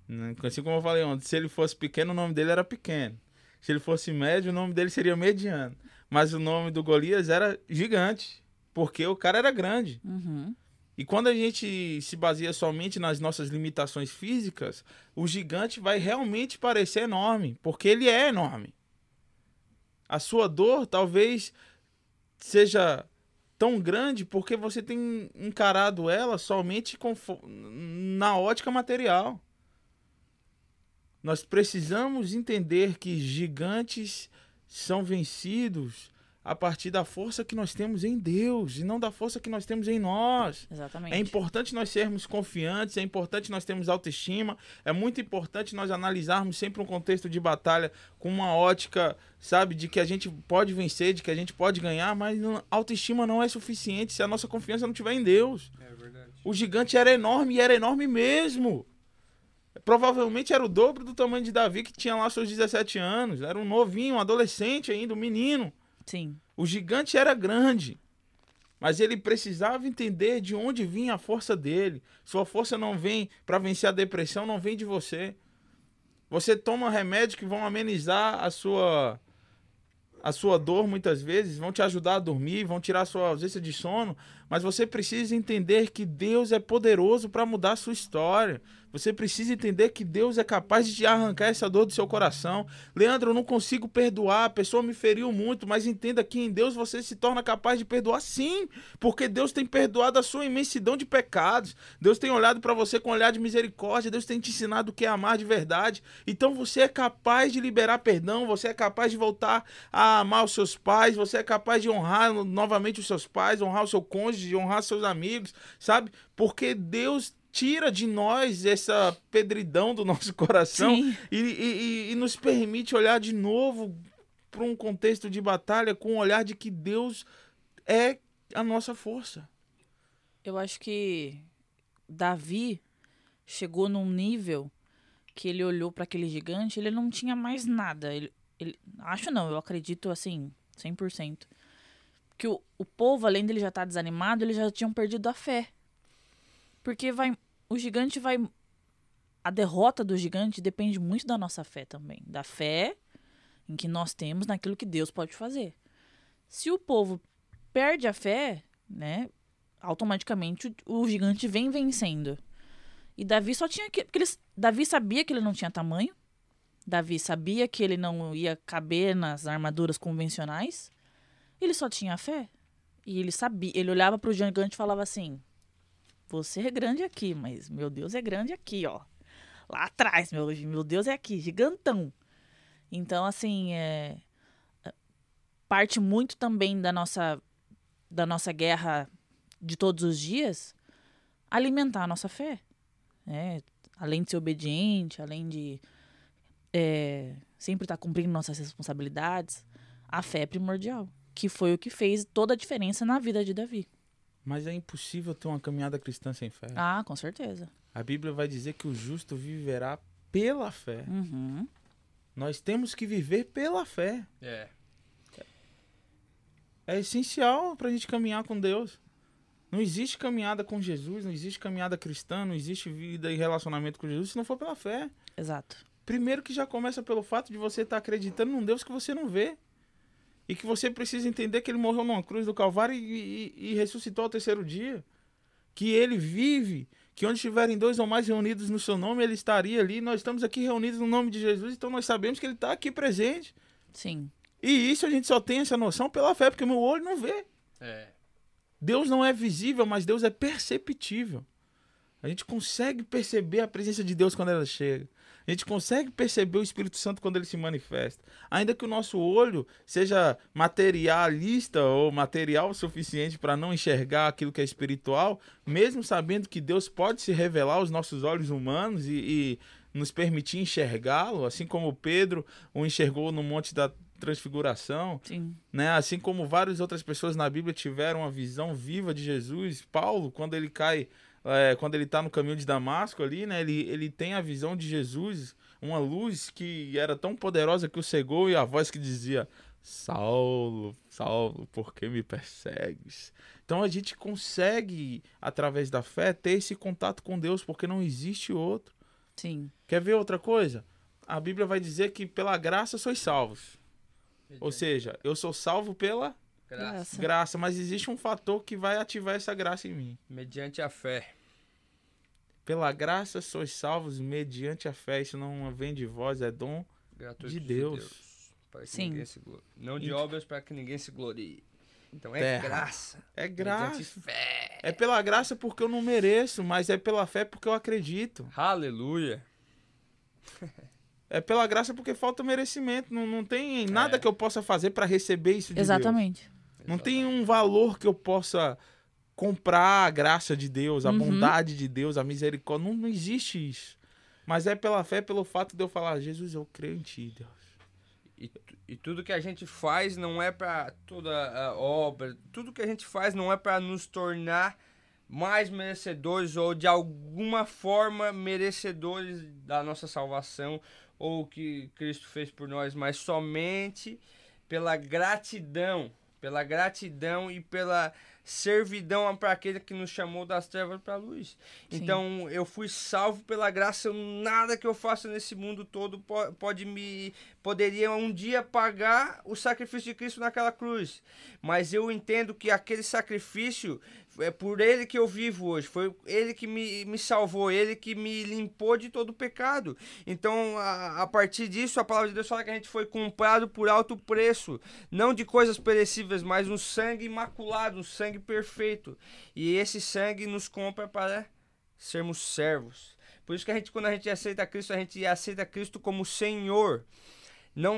Né? Assim como eu falei ontem, se ele fosse pequeno, o nome dele era pequeno. Se ele fosse médio, o nome dele seria mediano. Mas o nome do Golias era gigante, porque o cara era grande. Uhum. E quando a gente se baseia somente nas nossas limitações físicas, o gigante vai realmente parecer enorme, porque ele é enorme. A sua dor talvez seja tão grande porque você tem encarado ela somente na ótica material. Nós precisamos entender que gigantes são vencidos a partir da força que nós temos em Deus e não da força que nós temos em nós. Exatamente. É importante nós sermos confiantes, é importante nós termos autoestima, é muito importante nós analisarmos sempre um contexto de batalha com uma ótica, sabe, de que a gente pode vencer, de que a gente pode ganhar, mas autoestima não é suficiente se a nossa confiança não estiver em Deus. É verdade. O gigante era enorme e era enorme mesmo. Provavelmente era o dobro do tamanho de Davi, que tinha lá seus 17 anos. Era um novinho, um adolescente ainda, um menino. Sim. O gigante era grande, mas ele precisava entender de onde vinha a força dele. Sua força não vem para vencer a depressão, não vem de você. Você toma remédios que vão amenizar a sua a sua dor muitas vezes, vão te ajudar a dormir, vão tirar a sua ausência de sono, mas você precisa entender que Deus é poderoso para mudar a sua história. Você precisa entender que Deus é capaz de te arrancar essa dor do seu coração. Leandro, eu não consigo perdoar, a pessoa me feriu muito, mas entenda que em Deus você se torna capaz de perdoar sim, porque Deus tem perdoado a sua imensidão de pecados. Deus tem olhado para você com um olhar de misericórdia, Deus tem te ensinado o que é amar de verdade. Então você é capaz de liberar perdão, você é capaz de voltar a amar os seus pais, você é capaz de honrar novamente os seus pais, honrar o seu cônjuge, honrar seus amigos, sabe? Porque Deus tira de nós essa pedridão do nosso coração e, e, e, nos permite olhar de novo para um contexto de batalha com o olhar de que Deus é a nossa força. Eu acho que Davi chegou num nível que ele olhou para aquele gigante, ele não tinha mais nada. Ele, ele, acho não, eu acredito assim, 100%. Que o, o povo, além dele já estar tá desanimado, eles já tinham perdido a fé. Porque vai. O gigante vai. A derrota do gigante depende muito da nossa fé também. Da fé em que nós temos naquilo que Deus pode fazer. Se o povo perde a fé, né? Automaticamente o, o gigante vem vencendo. E Davi só tinha que. Ele, Davi sabia que ele não tinha tamanho. Davi sabia que ele não ia caber nas armaduras convencionais. Ele só tinha fé. E ele sabia. Ele olhava para o gigante e falava assim: você é grande aqui, mas meu Deus é grande aqui, ó. Lá atrás, meu, meu Deus é aqui, gigantão. Então, assim, é, parte muito também da nossa, da nossa guerra de todos os dias alimentar a nossa fé. Né? Além de ser obediente, além de é, sempre estar tá cumprindo nossas responsabilidades, a fé é primordial, que foi o que fez toda a diferença na vida de Davi. Mas é impossível ter uma caminhada cristã sem fé. Ah, com certeza. A Bíblia vai dizer que o justo viverá pela fé. Uhum. Nós temos que viver pela fé. É. É essencial para a gente caminhar com Deus. Não existe caminhada com Jesus, não existe caminhada cristã, não existe vida e relacionamento com Jesus se não for pela fé. Exato. Primeiro que já começa pelo fato de você estar tá acreditando num Deus que você não vê. E que você precisa entender que ele morreu numa cruz do Calvário e, e, e ressuscitou ao terceiro dia. Que ele vive, que onde estiverem dois ou mais reunidos no seu nome, ele estaria ali. Nós estamos aqui reunidos no nome de Jesus, então nós sabemos que ele está aqui presente. Sim. E isso a gente só tem essa noção pela fé, porque meu olho não vê. É. Deus não é visível, mas Deus é perceptível. A gente consegue perceber a presença de Deus quando ela chega. A gente consegue perceber o Espírito Santo quando ele se manifesta. Ainda que o nosso olho seja materialista ou material o suficiente para não enxergar aquilo que é espiritual, mesmo sabendo que Deus pode se revelar aos nossos olhos humanos e, e nos permitir enxergá-lo, assim como Pedro o enxergou no Monte da transfiguração, Sim. né? Assim como várias outras pessoas na Bíblia tiveram uma visão viva de Jesus. Paulo, quando ele cai, é, quando ele está no caminho de Damasco ali, né? Ele, ele tem a visão de Jesus, uma luz que era tão poderosa que o cegou e a voz que dizia: Saulo, Saulo, por que me persegues? Então a gente consegue, através da fé, ter esse contato com Deus, porque não existe outro. Sim. Quer ver outra coisa? A Bíblia vai dizer que pela graça sois salvos. Ou seja, eu sou salvo pela graça. graça, mas existe um fator que vai ativar essa graça em mim. Mediante a fé. Pela graça sois salvos mediante a fé. Isso não vem de vós, é dom Gratuito de Deus. De Deus para que Sim. ninguém se glorie. Não de obras para que ninguém se glorie. Então é Terra. graça. É graça. fé. É pela graça porque eu não mereço, mas é pela fé porque eu acredito. Aleluia. É pela graça porque falta merecimento. Não, não tem nada É. que eu possa fazer para receber isso de Deus. Exatamente. Não tem um valor que eu possa comprar a graça de Deus, a Uhum. bondade de Deus, a misericórdia. Não, não existe isso. Mas é pela fé, pelo fato de eu falar, Jesus, eu creio em ti, Deus. E, e tudo que a gente faz não é para toda a obra, tudo que a gente faz não é para nos tornar mais merecedores ou de alguma forma merecedores da nossa salvação ou o que Cristo fez por nós, mas somente pela gratidão, pela gratidão e pela servidão para aquele que nos chamou das trevas para a luz. Sim. Então eu fui salvo pela graça, nada que eu faça nesse mundo todo po- pode me poderia um dia pagar o sacrifício de Cristo naquela cruz. Mas eu entendo que aquele sacrifício é por ele que eu vivo hoje. Foi ele que me, me salvou, ele que me limpou de todo o pecado. Então, a, a partir disso, a palavra de Deus fala que a gente foi comprado por alto preço. Não de coisas perecíveis, mas um sangue imaculado, um sangue perfeito. E esse sangue nos compra para sermos servos. Por isso que a gente, quando a gente aceita Cristo, a gente aceita Cristo como Senhor. Não.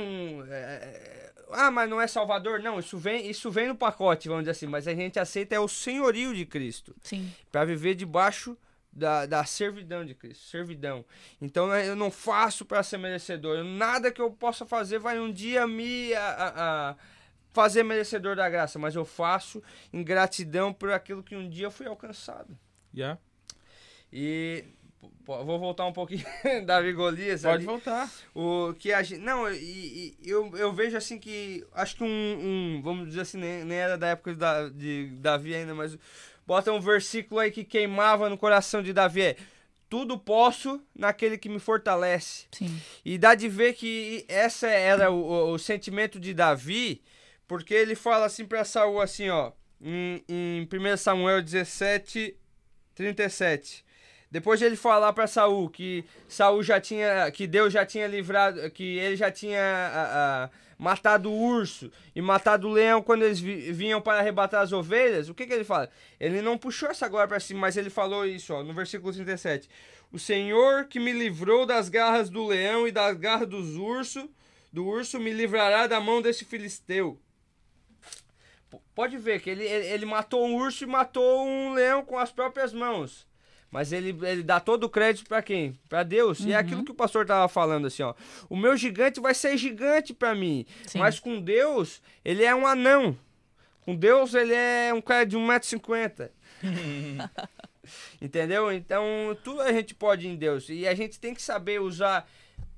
é, ah, mas não é Salvador? Não, isso vem, isso vem no pacote, vamos dizer assim. Mas a gente aceita é o senhorio de Cristo. Sim. Para viver debaixo da, da servidão de Cristo. Servidão. Então né, eu não faço para ser merecedor. Nada que eu possa fazer vai um dia me. a- a- a fazer merecedor da graça, mas eu faço em gratidão por aquilo que um dia eu fui alcançado. Já? E vou voltar um pouquinho Davi Golias Pode ali. voltar. O que a gente. Não, e, e eu, eu vejo assim que. Acho que um. um- vamos dizer assim, nem, nem era da época de, Da- de Davi ainda, mas. Bota um versículo aí que queimava no coração de Davi. É, Tudo posso naquele que me fortalece. Sim. E dá de ver que essa era o, o- o sentimento de Davi, porque ele fala assim pra Saul assim, ó, em, em 1 Samuel 17, 37. Depois de ele falar para Saul que Saul já tinha, que Deus já tinha livrado, que ele já tinha a, a, matado o urso e matado o leão quando eles vi, vinham para arrebatar as ovelhas, o que, que ele fala? Ele não puxou essa glória para cima, mas ele falou isso, ó, no versículo 37. O Senhor que me livrou das garras do leão e das garras dos urso, do urso me livrará da mão desse filisteu. Pode ver que ele, ele matou um urso e matou um leão com as próprias mãos. Mas ele, ele dá todo o crédito para quem? Para Deus. Uhum. E é aquilo uhum. que o pastor tava falando assim, ó. O meu gigante vai ser gigante para mim. Sim. Mas com Deus, ele é um anão. Com Deus, ele é um cara de 1,50m. Entendeu? Então, tudo a gente pode em Deus. E a gente tem que saber usar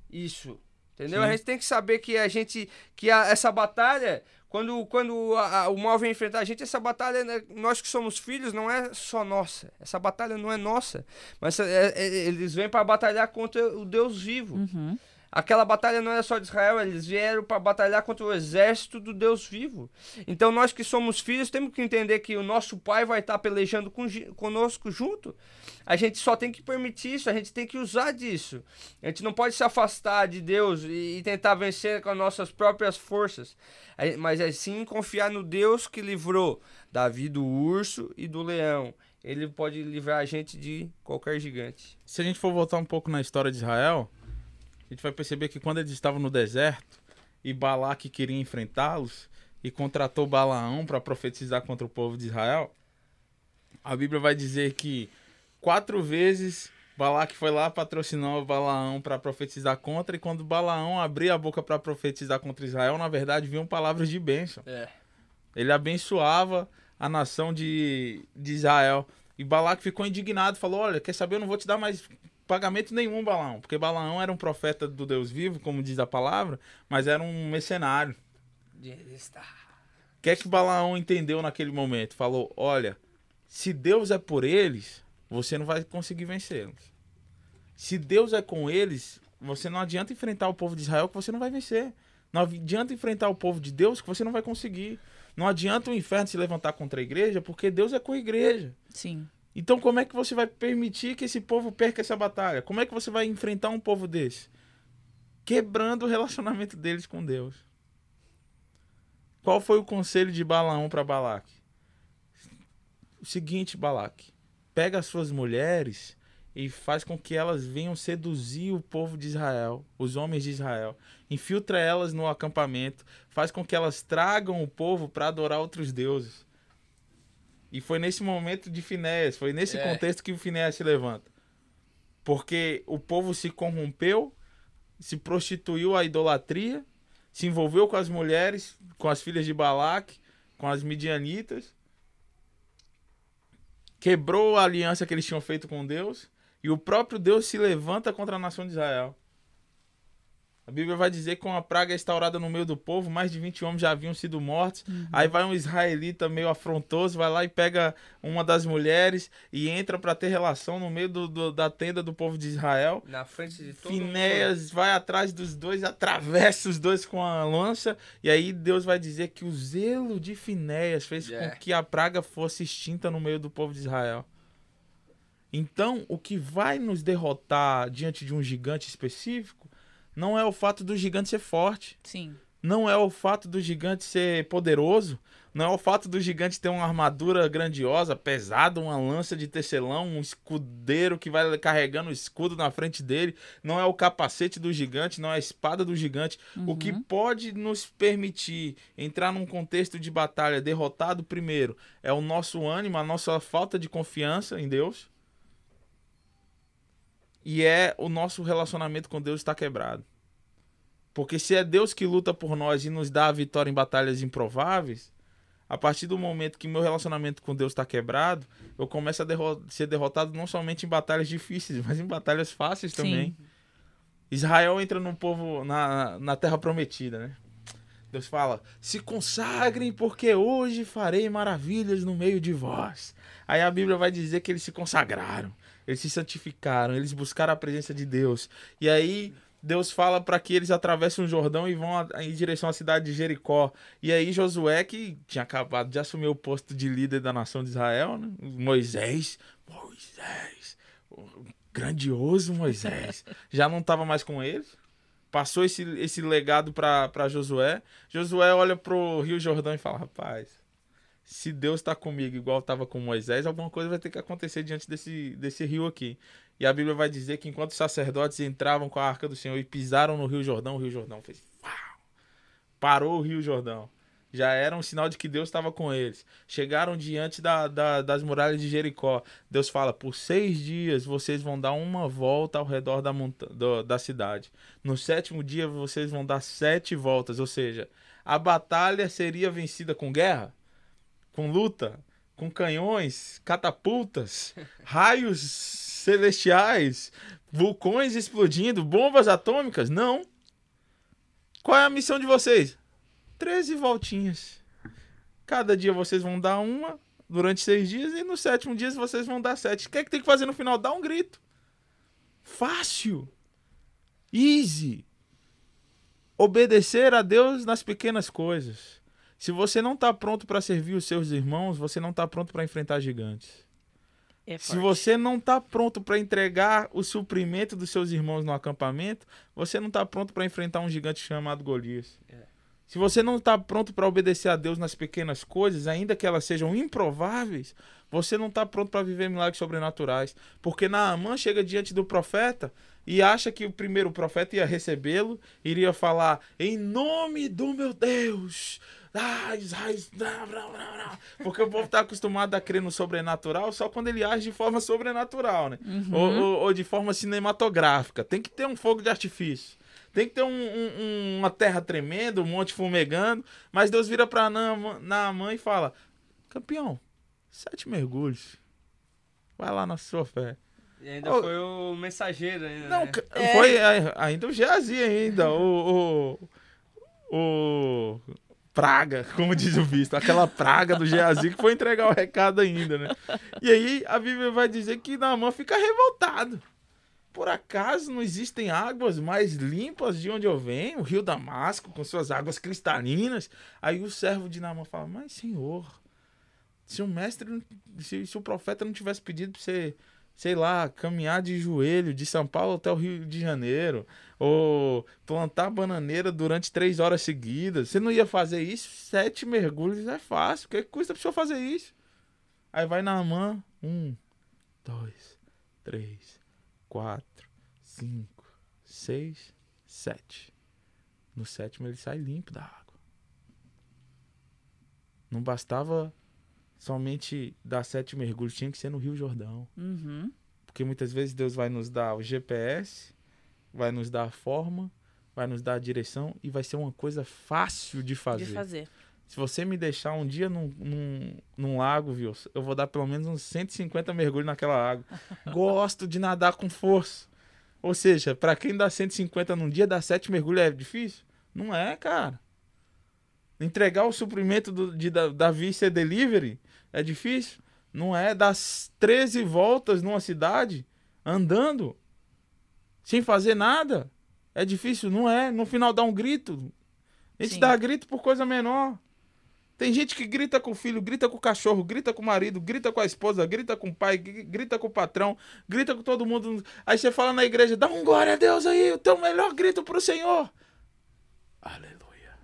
isso. Entendeu? Sim. A gente tem que saber que a gente. que a, essa batalha quando, quando a, a, o mal vem enfrentar a gente, essa batalha, né, nós que somos filhos, não é só nossa. Essa batalha não é nossa. Mas é, é, eles vêm para batalhar contra o Deus vivo. Uhum. Aquela batalha não era só de Israel, eles vieram para batalhar contra o exército do Deus vivo. Então nós que somos filhos temos que entender que o nosso pai vai estar pelejando com, conosco junto. A gente só tem que permitir isso, a gente tem que usar disso. A gente não pode se afastar de Deus e, e tentar vencer com as nossas próprias forças, mas é sim confiar no Deus que livrou Davi do urso e do leão. Ele pode livrar a gente de qualquer gigante. Se a gente for voltar um pouco na história de Israel, a gente vai perceber que quando eles estavam no deserto e Balaque queria enfrentá-los e contratou Balaão para profetizar contra o povo de Israel, a Bíblia vai dizer que quatro vezes Balaque foi lá, patrocinou Balaão para profetizar contra, e quando Balaão abria a boca para profetizar contra Israel, na verdade vinham palavras de bênção. É. Ele abençoava a nação de, de Israel. E Balaque ficou indignado, falou: Olha, quer saber? Eu não vou te dar mais pagamento nenhum Balaão, porque Balaão era um profeta do Deus vivo, como diz a palavra, mas era um mercenário. O que é que Balaão entendeu naquele momento? Falou: olha, se Deus é por eles, você não vai conseguir vencê-los. Se Deus é com eles, você não adianta enfrentar o povo de Israel que você não vai vencer. Não adianta enfrentar o povo de Deus que você não vai conseguir. Não adianta o inferno se levantar contra a igreja, porque Deus é com a igreja. Sim. Então, como é que você vai permitir que esse povo perca essa batalha? Como é que você vai enfrentar um povo desse? Quebrando o relacionamento deles com Deus. Qual foi o conselho de Balaão para Balaque? O seguinte, Balaque: pega as suas mulheres e faz com que elas venham seduzir o povo de Israel, os homens de Israel. Infiltra elas no acampamento, faz com que elas tragam o povo para adorar outros deuses. E foi nesse momento de Finéas, foi nesse é. contexto que o Finéas se levanta. Porque o povo se corrompeu, se prostituiu à idolatria, se envolveu com as mulheres, com as filhas de Balaque, com as midianitas, quebrou a aliança que eles tinham feito com Deus, e o próprio Deus se levanta contra a nação de Israel. A Bíblia vai dizer que com a praga instaurada no meio do povo, mais de 20 homens já haviam sido mortos. Uhum. Aí vai um israelita meio afrontoso, vai lá e pega uma das mulheres e entra para ter relação no meio do, do, da tenda do povo de Israel. Na frente de todo Finéas vai atrás dos dois, atravessa os dois com a lança. E aí Deus vai dizer que o zelo de Finéas fez yeah. com que a praga fosse extinta no meio do povo de Israel. Então, o que vai nos derrotar diante de um gigante específico não é o fato do gigante ser forte. Sim. Não é o fato do gigante ser poderoso. Não é o fato do gigante ter uma armadura grandiosa, pesada, uma lança de tecelão, um escudeiro que vai carregando o escudo na frente dele. Não é o capacete do gigante, não é a espada do gigante. Uhum. O que uhum. pode nos permitir entrar num contexto de batalha derrotado primeiro é o nosso ânimo, a nossa falta de confiança em Deus e é o nosso relacionamento com Deus está quebrado. Porque se é Deus que luta por nós e nos dá a vitória em batalhas improváveis, a partir do momento que meu relacionamento com Deus está quebrado, eu começo a derro ser derrotado não somente em batalhas difíceis, mas em batalhas fáceis Sim. também. Israel entra no povo na, na terra prometida, né? Deus fala: "Se consagrem, porque hoje farei maravilhas no meio de vós". Aí a Bíblia vai dizer que eles se consagraram eles se santificaram, eles buscaram a presença de Deus. E aí Deus fala para que eles atravessem o Jordão e vão em direção à cidade de Jericó. E aí Josué, que tinha acabado de assumir o posto de líder da nação de Israel, né? Moisés, Moisés, grandioso Moisés, já não estava mais com eles. Passou esse, esse legado para Josué. Josué olha pro Rio Jordão e fala: Rapaz, se Deus está comigo igual estava com Moisés, alguma coisa vai ter que acontecer diante desse, desse rio aqui. E a Bíblia vai dizer que enquanto os sacerdotes entravam com a arca do Senhor e pisaram no Rio Jordão, o Rio Jordão fez. Parou o Rio Jordão já era um sinal de que Deus estava com eles. Chegaram diante da, da, das muralhas de Jericó. Deus fala: por seis dias vocês vão dar uma volta ao redor da, monta do, da cidade. No sétimo dia vocês vão dar sete voltas. Ou seja, a batalha seria vencida com guerra, com luta, com canhões, catapultas, raios celestiais, vulcões explodindo, bombas atômicas? Não. Qual é a missão de vocês? 13 voltinhas. Cada dia vocês vão dar uma durante seis dias e no sétimo dia vocês vão dar sete. O que é que tem que fazer no final? Dar um grito. Fácil. Easy. Obedecer a Deus nas pequenas coisas. Se você não está pronto para servir os seus irmãos, você não está pronto para enfrentar gigantes. É Se você não está pronto para entregar o suprimento dos seus irmãos no acampamento, você não está pronto para enfrentar um gigante chamado Golias. É. Se você não está pronto para obedecer a Deus nas pequenas coisas, ainda que elas sejam improváveis, você não está pronto para viver milagres sobrenaturais. Porque Naamã chega diante do profeta e acha que o primeiro profeta ia recebê-lo, iria falar: Em nome do meu Deus. Porque o povo está acostumado a crer no sobrenatural só quando ele age de forma sobrenatural, né? Uhum. Ou, ou, ou de forma cinematográfica. Tem que ter um fogo de artifício. Tem que ter um, um, uma terra tremenda, um monte fumegando. Mas Deus vira para Naamã e fala: Campeão, sete mergulhos. Vai lá na sua fé. E ainda oh, foi o mensageiro ainda. Não, né? foi é. ainda o Geazi ainda. o, o, o praga, como diz o visto, aquela praga do Geazi que foi entregar o recado ainda, né? E aí a Bíblia vai dizer que Naamã fica revoltado. Por acaso não existem águas mais limpas de onde eu venho? O rio Damasco, com suas águas cristalinas. Aí o servo de Naamã fala: Mas, senhor, se o mestre, se, se o profeta não tivesse pedido para você, sei lá, caminhar de joelho de São Paulo até o Rio de Janeiro, ou plantar bananeira durante três horas seguidas, você não ia fazer isso? Sete mergulhos é fácil. O que custa o senhor fazer isso? Aí vai Naamã: um, dois, três quatro, cinco, seis, sete. No sétimo ele sai limpo da água. Não bastava somente dar sete mergulhos, tinha que ser no Rio Jordão. Uhum. Porque muitas vezes Deus vai nos dar o GPS, vai nos dar a forma, vai nos dar a direção e vai ser uma coisa fácil de fazer. De fazer. Se você me deixar um dia num, num, num, lago, viu? Eu vou dar pelo menos uns 150 mergulhos naquela água. Gosto de nadar com força. Ou seja, para quem dá 150 num dia, dar 7 mergulhos é difícil? Não é, cara. Entregar o suprimento do, de Davi ser delivery é difícil? Não é. Dar 13 voltas numa cidade andando sem fazer nada é difícil? Não é. No final dá um grito. A gente Sim. dá grito por coisa menor. Tem gente que grita com o filho, grita com o cachorro, grita com o marido, grita com a esposa, grita com o pai, grita com o patrão, grita com todo mundo. Aí você fala na igreja, dá um glória a Deus aí, o teu melhor grito pro Senhor. Aleluia.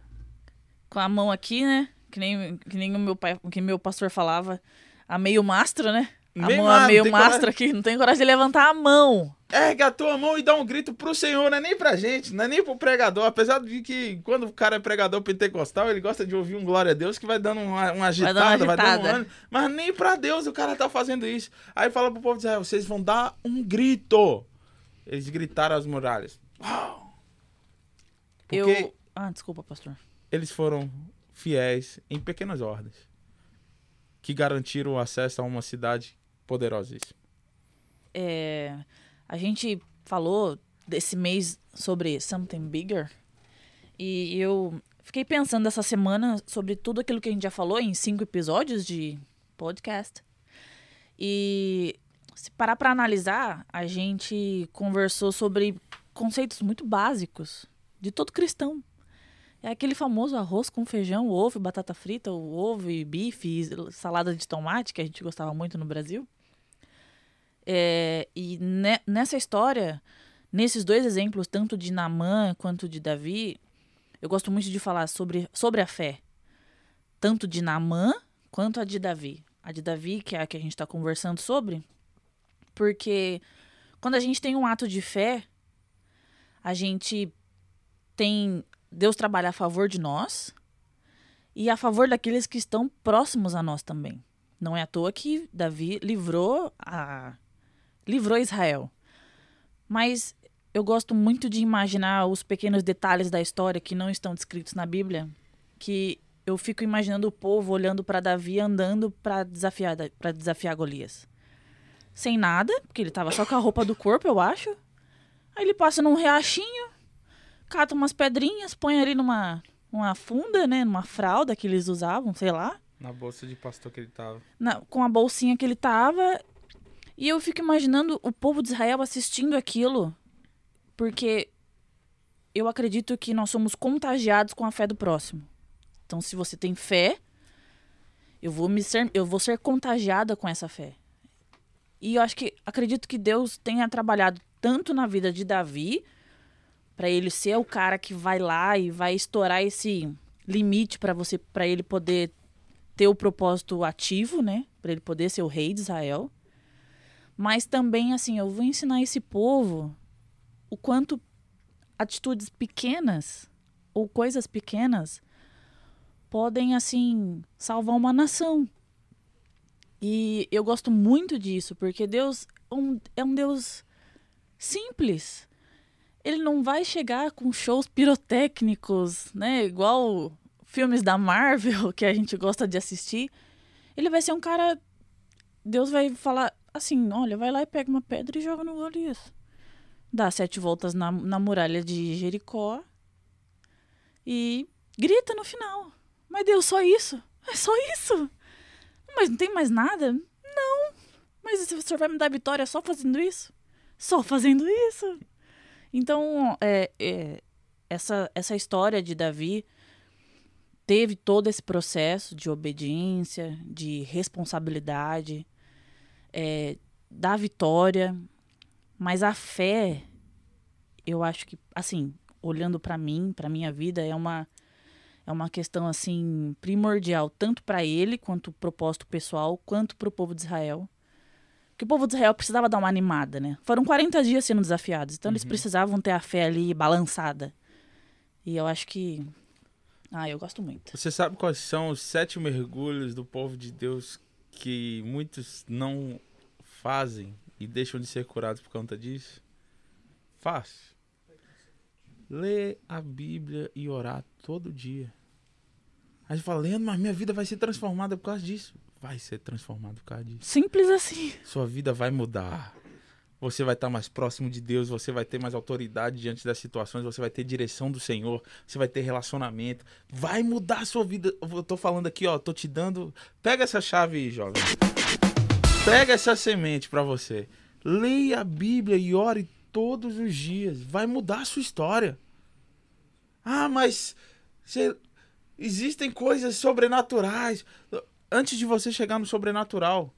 Com a mão aqui, né? Que nem, que nem o meu pai, que meu pastor falava, a meio mastro, né? A mão a meio mastro aqui, não tem coragem de levantar a mão. Ergue a tua mão e dá um grito pro Senhor, não é nem pra gente, não é nem pro pregador. Apesar de que quando o cara é pregador pentecostal, ele gosta de ouvir um glória a Deus que vai dando uma, uma agitada, vai, dando, uma agitada. Vai dando um ano. Mas nem pra Deus o cara tá fazendo isso. Aí fala pro povo de Israel, vocês vão dar um grito. Eles gritaram as muralhas. Porque Eu... Ah, desculpa, pastor. Eles foram fiéis em pequenas ordens que garantiram o acesso a uma cidade poderosíssima. É a gente falou desse mês sobre Something Bigger e eu fiquei pensando essa semana sobre tudo aquilo que a gente já falou em cinco episódios de podcast. E se parar para analisar, a gente conversou sobre conceitos muito básicos de todo cristão. É aquele famoso arroz com feijão, ovo, batata frita, ovo e bife, salada de tomate, que a gente gostava muito no Brasil. É, e ne nessa história, nesses dois exemplos, tanto de Naamã quanto de Davi, eu gosto muito de falar sobre, sobre a fé. Tanto de Naamã quanto a de Davi. A de Davi, que é a que a gente está conversando sobre, porque quando a gente tem um ato de fé, a gente tem Deus trabalha a favor de nós e a favor daqueles que estão próximos a nós também. Não é à toa que Davi livrou a livrou Israel. Mas eu gosto muito de imaginar os pequenos detalhes da história que não estão descritos na Bíblia, que eu fico imaginando o povo olhando para Davi andando para desafiar para desafiar Golias. Sem nada, porque ele estava só com a roupa do corpo, eu acho. Aí ele passa num riachinho, cata umas pedrinhas, põe ali numa uma funda, né, numa fralda que eles usavam, sei lá. Na bolsa de pastor que ele tava. Na, com a bolsinha que ele tava. E eu fico imaginando o povo de Israel assistindo aquilo porque eu acredito que nós somos contagiados com a fé do próximo. Então, se você tem fé, eu vou me ser, eu vou ser contagiada com essa fé. E eu acho que acredito que Deus tenha trabalhado tanto na vida de Davi para ele ser o cara que vai lá e vai estourar esse limite para você para ele poder ter o propósito ativo, né? Para ele poder ser o rei de Israel. Mas também assim, eu vou ensinar esse povo o quanto atitudes pequenas ou coisas pequenas podem assim salvar uma nação. E eu gosto muito disso, porque Deus é um, é um Deus simples. Ele não vai chegar com shows pirotécnicos, né, igual filmes da Marvel que a gente gosta de assistir. Ele vai ser um cara Deus vai falar assim, olha, vai lá e pega uma pedra e joga no Golias dá sete voltas na, na muralha de Jericó e grita no final. Mas Deus, só isso? É só isso? Mas não tem mais nada? Não. Mas o senhor vai me dar vitória só fazendo isso? Só fazendo isso? Então, é, é, essa, essa história de Davi teve todo esse processo de obediência, de responsabilidade, é, da vitória, mas a fé, eu acho que, assim, olhando para mim, para minha vida, é uma é uma questão assim primordial tanto para ele quanto propósito pessoal, quanto para o povo de Israel. Porque o povo de Israel precisava dar uma animada, né? Foram 40 dias sendo desafiados, então uhum. eles precisavam ter a fé ali balançada. E eu acho que ah, eu gosto muito. Você sabe quais são os sete mergulhos do povo de Deus que muitos não fazem e deixam de ser curados por conta disso? Fácil. Ler a Bíblia e orar todo dia. Aí você fala, Leandro, mas minha vida vai ser transformada por causa disso. Vai ser transformada por causa disso. Simples assim. Sua vida vai mudar. Você vai estar mais próximo de Deus, você vai ter mais autoridade diante das situações, você vai ter direção do Senhor, você vai ter relacionamento. Vai mudar a sua vida. Eu tô falando aqui, ó, tô te dando. Pega essa chave aí, jovem. Pega essa semente para você. Leia a Bíblia e ore todos os dias. Vai mudar a sua história. Ah, mas você... existem coisas sobrenaturais. Antes de você chegar no sobrenatural,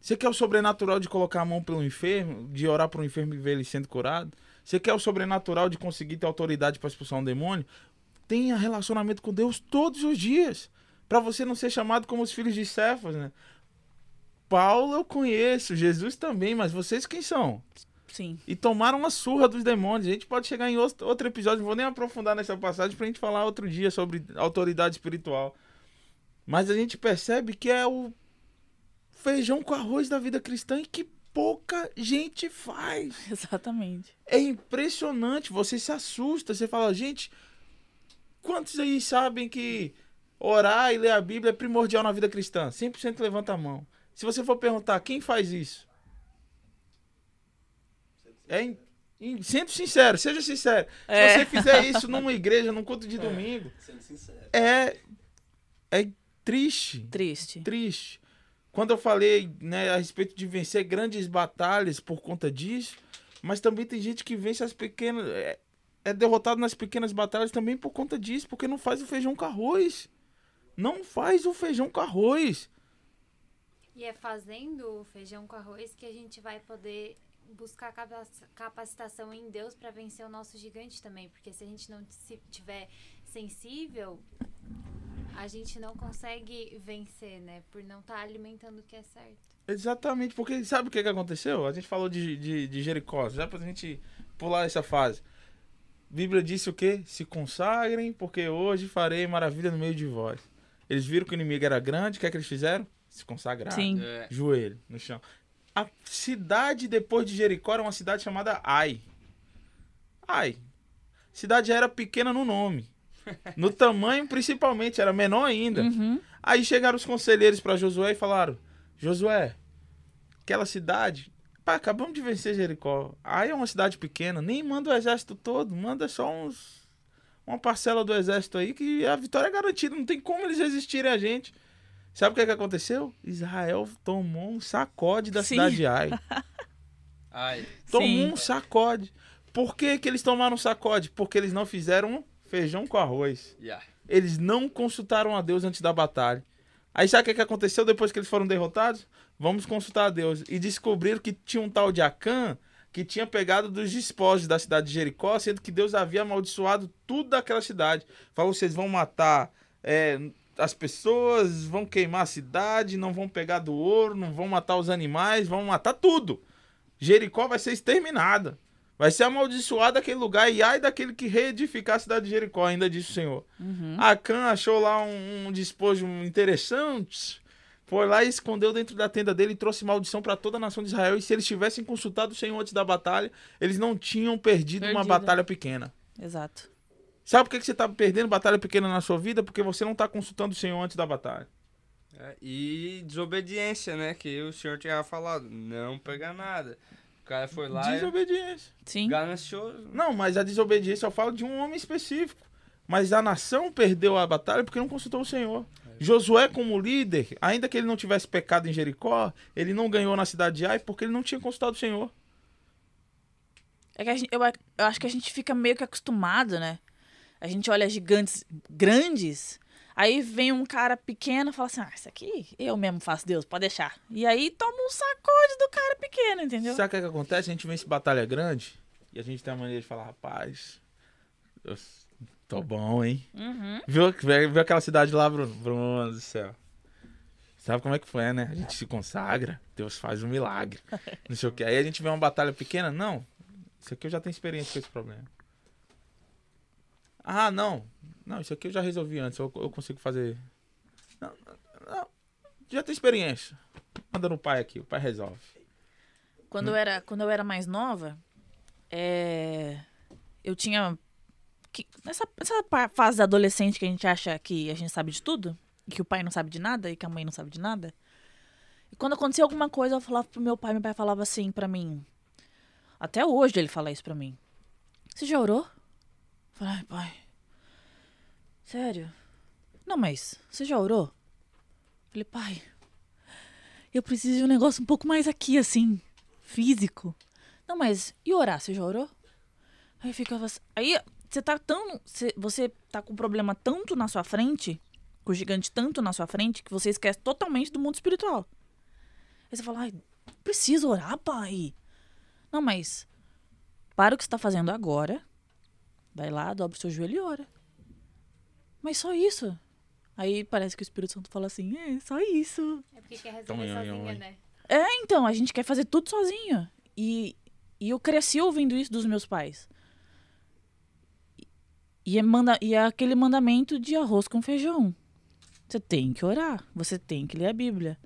você quer o sobrenatural de colocar a mão pelo enfermo, de orar para o enfermo e ver ele sendo curado? Você quer o sobrenatural de conseguir ter autoridade para expulsar um demônio? Tenha relacionamento com Deus todos os dias. Para você não ser chamado como os filhos de Cefas, né? Paulo eu conheço, Jesus também, mas vocês quem são? Sim. E tomaram uma surra dos demônios. A gente pode chegar em outro episódio, não vou nem aprofundar nessa passagem pra gente falar outro dia sobre autoridade espiritual. Mas a gente percebe que é o feijão com arroz da vida cristã e que pouca gente faz. Exatamente. É impressionante, você se assusta, você fala, gente, quantos aí sabem que orar e ler a Bíblia é primordial na vida cristã? 100% levanta a mão. Se você for perguntar quem faz isso, é in, in, sendo sincero, seja sincero. É. Se você fizer isso numa igreja, num culto de é. domingo, é é triste. Triste. Triste. Quando eu falei né, a respeito de vencer grandes batalhas por conta disso, mas também tem gente que vence as pequenas. É, é derrotado nas pequenas batalhas também por conta disso, porque não faz o feijão com arroz. Não faz o feijão com arroz. E é fazendo feijão com arroz que a gente vai poder buscar capacitação em Deus para vencer o nosso gigante também, porque se a gente não tiver sensível, a gente não consegue vencer, né? Por não estar tá alimentando o que é certo. Exatamente, porque sabe o que, que aconteceu? A gente falou de, de, de Jericó, já pra gente pular essa fase. A Bíblia disse o quê? Se consagrem, porque hoje farei maravilha no meio de vós. Eles viram que o inimigo era grande, o que é que eles fizeram? Se consagraram. Sim. É. Joelho no chão. A cidade depois de Jericó era uma cidade chamada Ai. Ai. Cidade já era pequena no nome. No tamanho, principalmente, era menor ainda. Uhum. Aí chegaram os conselheiros para Josué e falaram: Josué, aquela cidade. Pá, acabamos de vencer Jericó. Aí é uma cidade pequena, nem manda o exército todo, manda só uns. Uma parcela do exército aí que a vitória é garantida, não tem como eles resistirem a gente. Sabe o que, é que aconteceu? Israel tomou um sacode da Sim. cidade de Ai. Ai. Tomou Sim. um sacode. Por que, que eles tomaram um sacode? Porque eles não fizeram feijão com arroz. Yeah. Eles não consultaram a Deus antes da batalha. Aí sabe o que, que aconteceu depois que eles foram derrotados? Vamos consultar a Deus. E descobriram que tinha um tal de Acã que tinha pegado dos despojos da cidade de Jericó, sendo que Deus havia amaldiçoado tudo daquela cidade. Falou: vocês vão matar é, as pessoas, vão queimar a cidade, não vão pegar do ouro, não vão matar os animais, vão matar tudo. Jericó vai ser exterminada. Vai ser amaldiçoado aquele lugar e ai daquele que reedificar a cidade de Jericó, ainda disse o Senhor. Uhum. Acã achou lá um, um despojo interessante, foi lá e escondeu dentro da tenda dele e trouxe maldição para toda a nação de Israel. E se eles tivessem consultado o Senhor antes da batalha, eles não tinham perdido, perdido. uma batalha pequena. Exato. Sabe por que, que você está perdendo batalha pequena na sua vida? Porque você não está consultando o Senhor antes da batalha. É, e desobediência, né? Que o Senhor tinha falado, não pegar nada. O cara foi lá. Desobediência. Sim. Ganancioso. Não, mas a desobediência eu falo de um homem específico. Mas a nação perdeu a batalha porque não consultou o Senhor. É. Josué, como líder, ainda que ele não tivesse pecado em Jericó, ele não ganhou na cidade de Ai porque ele não tinha consultado o Senhor. É que gente, eu, eu acho que a gente fica meio que acostumado, né? A gente olha gigantes grandes Aí vem um cara pequeno e fala assim: Ah, isso aqui eu mesmo faço, Deus, pode deixar. E aí toma um sacode do cara pequeno, entendeu? Sabe o que, é que acontece? A gente vence batalha grande e a gente tem a maneira de falar: Rapaz, eu tô bom, hein? Uhum. Viu, viu aquela cidade lá, Bruno? Bruno do céu. Sabe como é que foi, né? A gente se consagra, Deus faz um milagre. Não sei o que. Aí a gente vê uma batalha pequena, não. Isso aqui eu já tenho experiência com esse problema. Ah, não. Não, isso aqui eu já resolvi antes. Eu, eu consigo fazer. Não, não, já tem experiência. Manda no pai aqui, o pai resolve. Quando, hum. eu, era, quando eu era mais nova, é... eu tinha. Que, nessa, nessa fase adolescente que a gente acha que a gente sabe de tudo, e que o pai não sabe de nada, e que a mãe não sabe de nada. E quando acontecia alguma coisa, eu falava pro meu pai, meu pai falava assim pra mim. Até hoje ele fala isso pra mim. Você já orou? Falei, ai, pai, Sério? Não, mas você já orou? Falei, pai, eu preciso de um negócio um pouco mais aqui, assim, físico. Não, mas e orar? Você já orou? Aí ficava. Aí você tá tão. Você tá com um problema tanto na sua frente, com o gigante tanto na sua frente, que você esquece totalmente do mundo espiritual. Aí você fala, ai, preciso orar, pai. Não, mas para o que você tá fazendo agora. Vai lá, dobra o seu joelho e ora. Mas só isso. Aí parece que o Espírito Santo fala assim, é, só isso. É porque quer resolver sozinha, né? É, então, a gente quer fazer tudo sozinho. E, e eu cresci ouvindo isso dos meus pais. E é, manda, e é aquele mandamento de arroz com feijão. Você tem que orar, você tem que ler a Bíblia.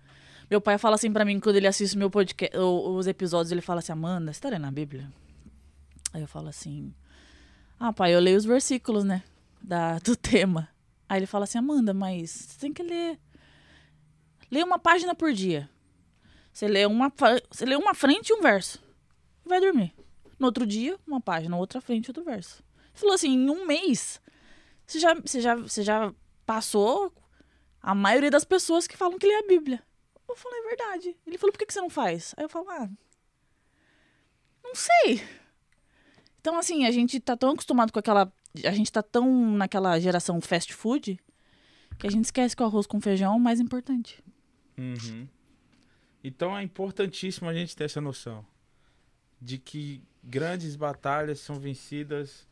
Meu pai fala assim para mim quando ele assiste meu podcast, os episódios, ele fala assim: Amanda, você tá lendo a Bíblia? Aí eu falo assim: Ah, pai, eu leio os versículos, né? da, do tema. Aí ele fala assim, Amanda, mas você tem que ler. Lê uma página por dia. Você lê uma, você lê uma frente e um verso. E vai dormir. No outro dia, uma página, outra frente outro verso. Ele falou assim, em um mês, você já, você já, você já passou a maioria das pessoas que falam que lê a Bíblia. Eu falei, é verdade. Ele falou, por que, que você não faz? Aí eu falo, ah, não sei. Então, assim, a gente tá tão acostumado com aquela a gente tá tão naquela geração fast food que a gente esquece que o arroz com feijão é o mais importante. Uhum. Então é importantíssimo a gente ter essa noção de que grandes batalhas são vencidas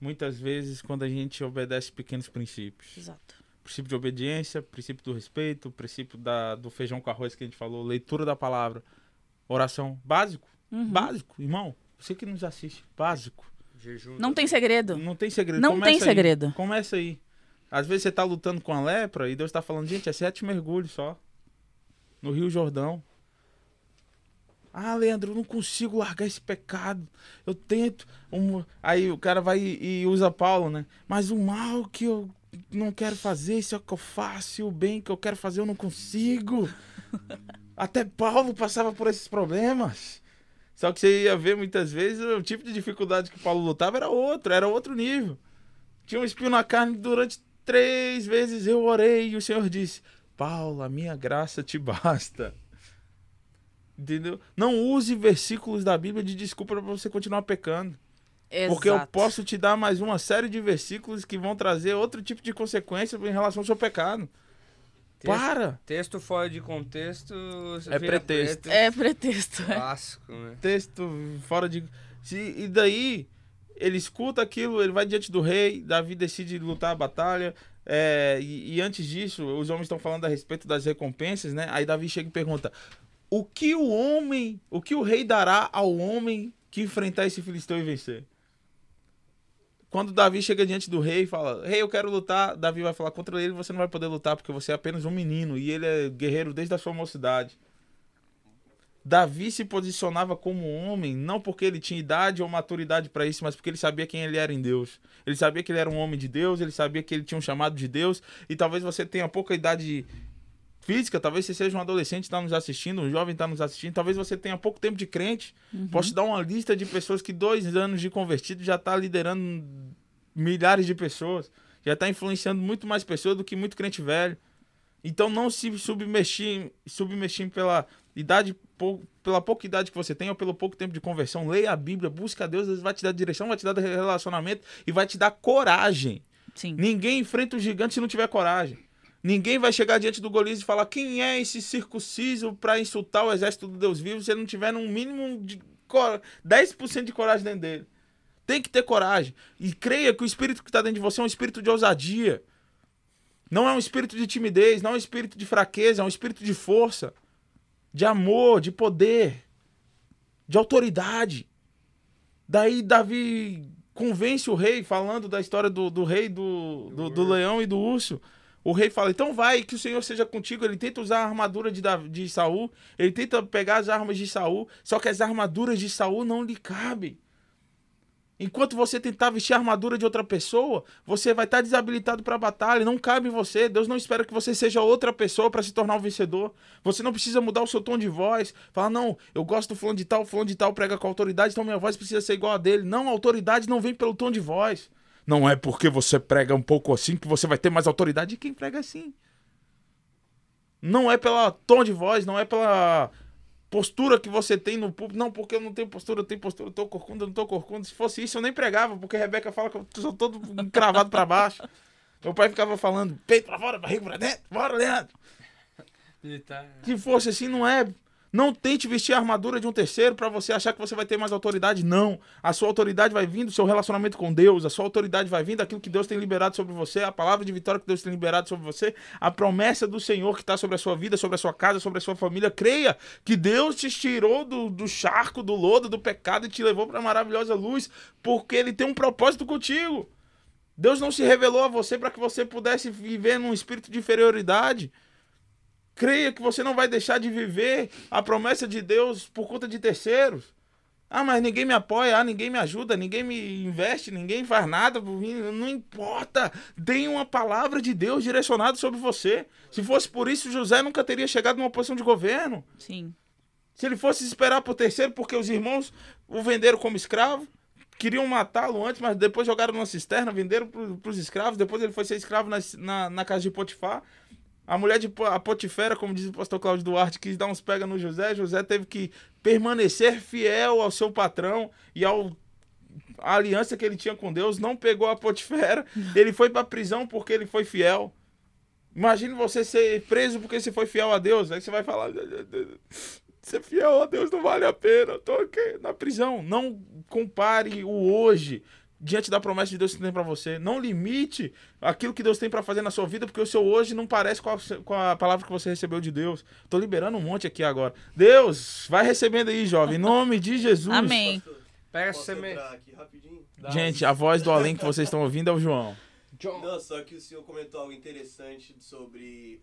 muitas vezes quando a gente obedece pequenos princípios. Exato. Princípio de obediência, princípio do respeito, princípio da, do feijão com arroz que a gente falou, leitura da palavra, oração. Básico. Uhum. Básico, irmão. Você que nos assiste, básico. Jejum. Não tem segredo. Não tem segredo. Não Começa tem aí. segredo. Começa aí. Às vezes você tá lutando com a lepra e Deus tá falando, gente, é sete mergulhos só. No Rio Jordão. Ah, Leandro, eu não consigo largar esse pecado. Eu tento. Um... Aí o cara vai e e usa Paulo, né? Mas o mal que eu não quero fazer, isso é o que eu faço, e o bem que eu quero fazer eu não consigo. Até Paulo passava por esses problemas. Só que você ia ver muitas vezes o tipo de dificuldade que Paulo lutava era outro, era outro nível. Tinha um espinho na carne durante três vezes eu orei e o Senhor disse: Paulo, a minha graça te basta. Entendeu? Não use versículos da Bíblia de desculpa para você continuar pecando. Exato. Porque eu posso te dar mais uma série de versículos que vão trazer outro tipo de consequência em relação ao seu pecado. Texto, Para! texto fora de contexto. É vira pretexto. É pretexto. é. Clássico, né? texto fora de. Se, e daí ele escuta aquilo, ele vai diante do rei, Davi decide lutar a batalha. é, e, e antes disso, os homens estão falando a respeito das recompensas, né? Aí Davi chega e pergunta: O que o homem, o que o rei dará ao homem que enfrentar esse filisteu e vencer? Quando Davi chega diante do rei e fala: Rei, eu quero lutar, Davi vai falar contra ele, você não vai poder lutar porque você é apenas um menino e ele é guerreiro desde a sua mocidade. Davi se posicionava como homem, não porque ele tinha idade ou maturidade para isso, mas porque ele sabia quem ele era em Deus. Ele sabia que ele era um homem de Deus, ele sabia que ele tinha um chamado de Deus, e talvez você tenha pouca idade física, talvez você seja um adolescente que está nos assistindo, um jovem está nos assistindo, talvez você tenha pouco tempo de crente. Posso te dar uma lista de pessoas que dois anos de convertido já está liderando milhares de pessoas, já está influenciando muito mais pessoas do que muito crente velho. Então não se submergir, submergir pela idade, pela pouca idade que você tem ou pelo pouco tempo de conversão. Leia a Bíblia, busca a Deus, Deus vai te dar direção, vai te dar relacionamento e vai te dar coragem. Sim. Ninguém enfrenta o gigante se não tiver coragem. Ninguém vai chegar diante do Golias e falar quem é esse circunciso para insultar o exército do Deus vivo se ele não tiver no mínimo de cor- 10% de coragem dentro dele. Tem que ter coragem. E creia que o espírito que está dentro de você é um espírito de ousadia. Não é um espírito de timidez, não é um espírito de fraqueza, é um espírito de força, de amor, de poder, de autoridade. Daí Davi convence o rei, falando da história do, do rei, do, do, do leão e do urso. O rei fala, então vai, que o Senhor seja contigo. Ele tenta usar a armadura de, de Saul, ele tenta pegar as armas de Saul, só que as armaduras de Saul não lhe cabem. Enquanto você tentar vestir a armadura de outra pessoa, você vai estar desabilitado para a batalha. Não cabe em você. Deus não espera que você seja outra pessoa para se tornar um vencedor. Você não precisa mudar o seu tom de voz. Falar, não, eu gosto do fulano de tal, fulano de tal prega com autoridade, então minha voz precisa ser igual a dele. Não, a autoridade não vem pelo tom de voz. Não é porque você prega um pouco assim que você vai ter mais autoridade de quem prega assim. Não é pelo tom de voz, não é pela postura que você tem no público. Não, porque eu não tenho postura, eu tenho postura, eu tô corcunda, eu não tô corcunda. Se fosse isso, eu nem pregava, porque a Rebeca fala que eu sou todo encravado pra baixo. Meu pai ficava falando, peito pra fora, barriga pra dentro, bora, Leandro. Tá. Se fosse assim, não é. Não tente vestir a armadura de um terceiro pra você achar que você vai ter mais autoridade. Não. A sua autoridade vai vir do seu relacionamento com Deus. A sua autoridade vai vir daquilo que Deus tem liberado sobre você. A palavra de vitória que Deus tem liberado sobre você. A promessa do Senhor que está sobre a sua vida, sobre a sua casa, sobre a sua família. Creia que Deus te tirou do, do charco, do lodo, do pecado e te levou para a maravilhosa luz. Porque Ele tem um propósito contigo. Deus não se revelou a você para que você pudesse viver num espírito de inferioridade. Creia que você não vai deixar de viver a promessa de Deus por conta de terceiros. Ah, mas ninguém me apoia, ah, ninguém me ajuda, ninguém me investe, ninguém faz nada por mim. Não importa. Tem uma palavra de Deus direcionada sobre você. Se fosse por isso, José nunca teria chegado numa posição de governo. Sim. Se ele fosse esperar por terceiro, porque os irmãos o venderam como escravo, queriam matá-lo antes, mas depois jogaram numa cisterna, venderam para os escravos, depois ele foi ser escravo na, na, na casa de Potifar. A mulher de a Potifera, como diz o pastor Cláudio Duarte, quis dar uns pega no José. José teve que permanecer fiel ao seu patrão e ao a aliança que ele tinha com Deus. Não pegou a Potifera. Ele foi para a prisão porque ele foi fiel. Imagine você ser preso porque você foi fiel a Deus. Aí você vai falar. Ser fiel a Deus não vale a pena. Eu tô aqui na prisão. Não compare o hoje diante da promessa de Deus que tem para você. Não limite aquilo que Deus tem para fazer na sua vida, porque o seu hoje não parece com a, com a, palavra que você recebeu de Deus. Tô liberando um monte aqui agora. Deus, vai recebendo aí, jovem, em nome de Jesus. Amém. Pega essa semente. Gente, a voz do além que vocês estão ouvindo é o João. John. Não, só que o senhor comentou algo interessante sobre.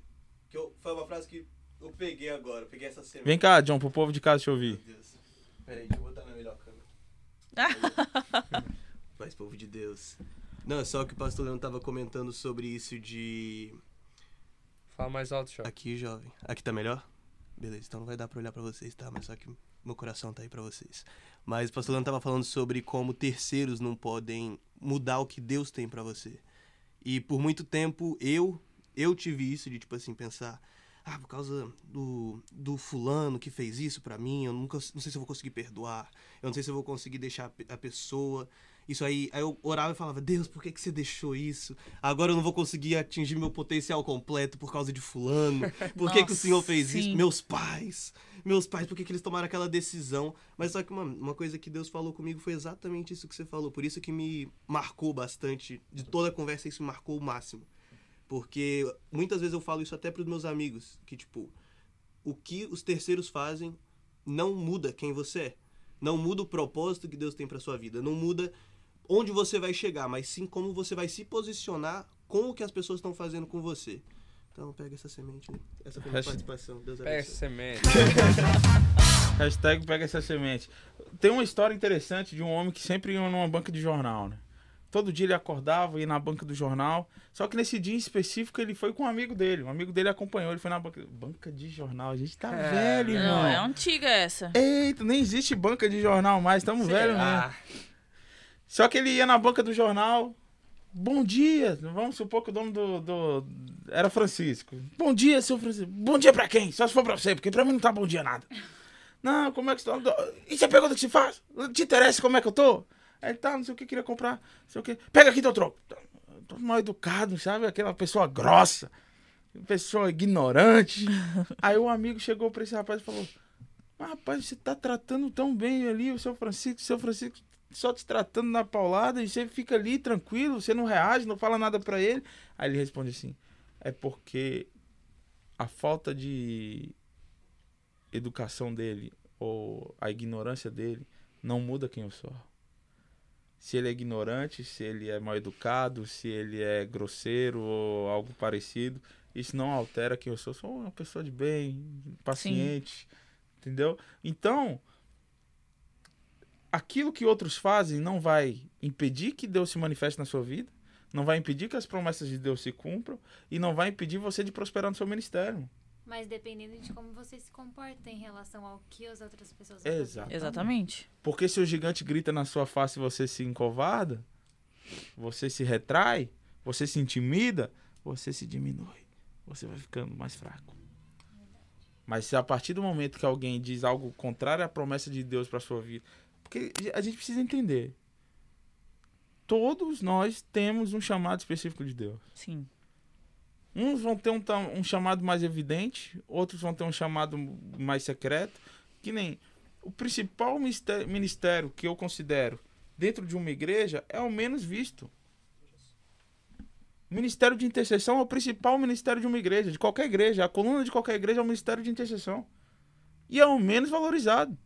Que eu, foi uma frase que eu peguei agora, peguei essa semana. Vem cá, John, pro povo de casa te ouvir. Meu Deus. Peraí, deixa eu botar na melhor câmera. Paz, povo de Deus. Não, é só que o pastor Leandro tava comentando sobre isso de. Fala mais alto, jovem. Aqui, jovem. Aqui tá melhor? Beleza, então não vai dar pra olhar pra vocês, tá? Mas só que meu coração tá aí pra vocês. Mas o pastor Leandro tava falando sobre como terceiros não podem mudar o que Deus tem para você. E por muito tempo eu eu tive isso de tipo assim pensar, ah, por causa do, do fulano que fez isso para mim, eu nunca não sei se eu vou conseguir perdoar. Eu não sei se eu vou conseguir deixar a pessoa isso aí, aí eu orava e falava, Deus, por que, que você deixou isso? Agora eu não vou conseguir atingir meu potencial completo por causa de fulano. Por que, que o Senhor fez sim. isso? Meus pais. Meus pais, por que, que eles tomaram aquela decisão? Mas só que uma, uma coisa que Deus falou comigo foi exatamente isso que você falou. Por isso que me marcou bastante. De toda a conversa, isso me marcou o máximo. Porque muitas vezes eu falo isso até pros meus amigos. Que, tipo, o que os terceiros fazem não muda quem você é. Não muda o propósito que Deus tem para sua vida. Não muda onde você vai chegar, mas sim como você vai se posicionar com o que as pessoas estão fazendo com você. Então pega essa semente, né? Essa foi minha participação. Deus abençoe. Pega essa semente. Hashtag pega essa semente. Tem uma história interessante de um homem que sempre ia numa banca de jornal, né? Todo dia ele acordava, ia na banca do jornal. Só que nesse dia em específico ele foi com um amigo dele. Um amigo dele acompanhou, ele foi na banca. Banca de jornal. A gente tá é, velho, irmão. Não, é antiga essa. Eita, nem existe banca de jornal mais. Tamo velho mesmo. Só que ele ia na banca do jornal. Bom dia. Vamos supor que o dono do, do. Era Francisco. Bom dia, seu Francisco. Bom dia pra quem? Só se for pra você, porque pra mim não tá bom dia nada. Não, como é que você tá? Isso é pergunta que se faz? Te interessa como é que eu tô? Aí tá, não sei o que, queria comprar. Não sei o que. Pega aqui teu troco. Tô mal educado, sabe? Aquela pessoa grossa. Pessoa ignorante. Aí o um amigo chegou pra esse rapaz e falou: Mas rapaz, você tá tratando tão bem ali o seu Francisco. O seu Francisco só te tratando na paulada e você fica ali tranquilo, você não reage, não fala nada para ele. Aí ele responde assim: é porque a falta de educação dele ou a ignorância dele não muda quem eu sou. Se ele é ignorante, se ele é mal educado, se ele é grosseiro ou algo parecido, isso não altera quem eu sou. Sou uma pessoa de bem, paciente, Sim. entendeu? Então, aquilo que outros fazem não vai impedir que Deus se manifeste na sua vida, não vai impedir que as promessas de Deus se cumpram e não vai impedir você de prosperar no seu ministério. Mas dependendo de como você se comporta em relação ao que as outras pessoas Exatamente. Exatamente. Porque se o gigante grita na sua face e você se encovarda, você se retrai, você se intimida, você se diminui. Você vai ficando mais fraco. Mas se a partir do momento que alguém diz algo contrário à promessa de Deus para sua vida, porque a gente precisa entender. Todos nós temos um chamado específico de Deus. Sim. Uns vão ter um, um chamado mais evidente, outros vão ter um chamado mais secreto. Que nem o principal ministério que eu considero dentro de uma igreja é o menos visto. O ministério de intercessão é o principal ministério de uma igreja, de qualquer igreja. A coluna de qualquer igreja é o ministério de intercessão. E é o menos valorizado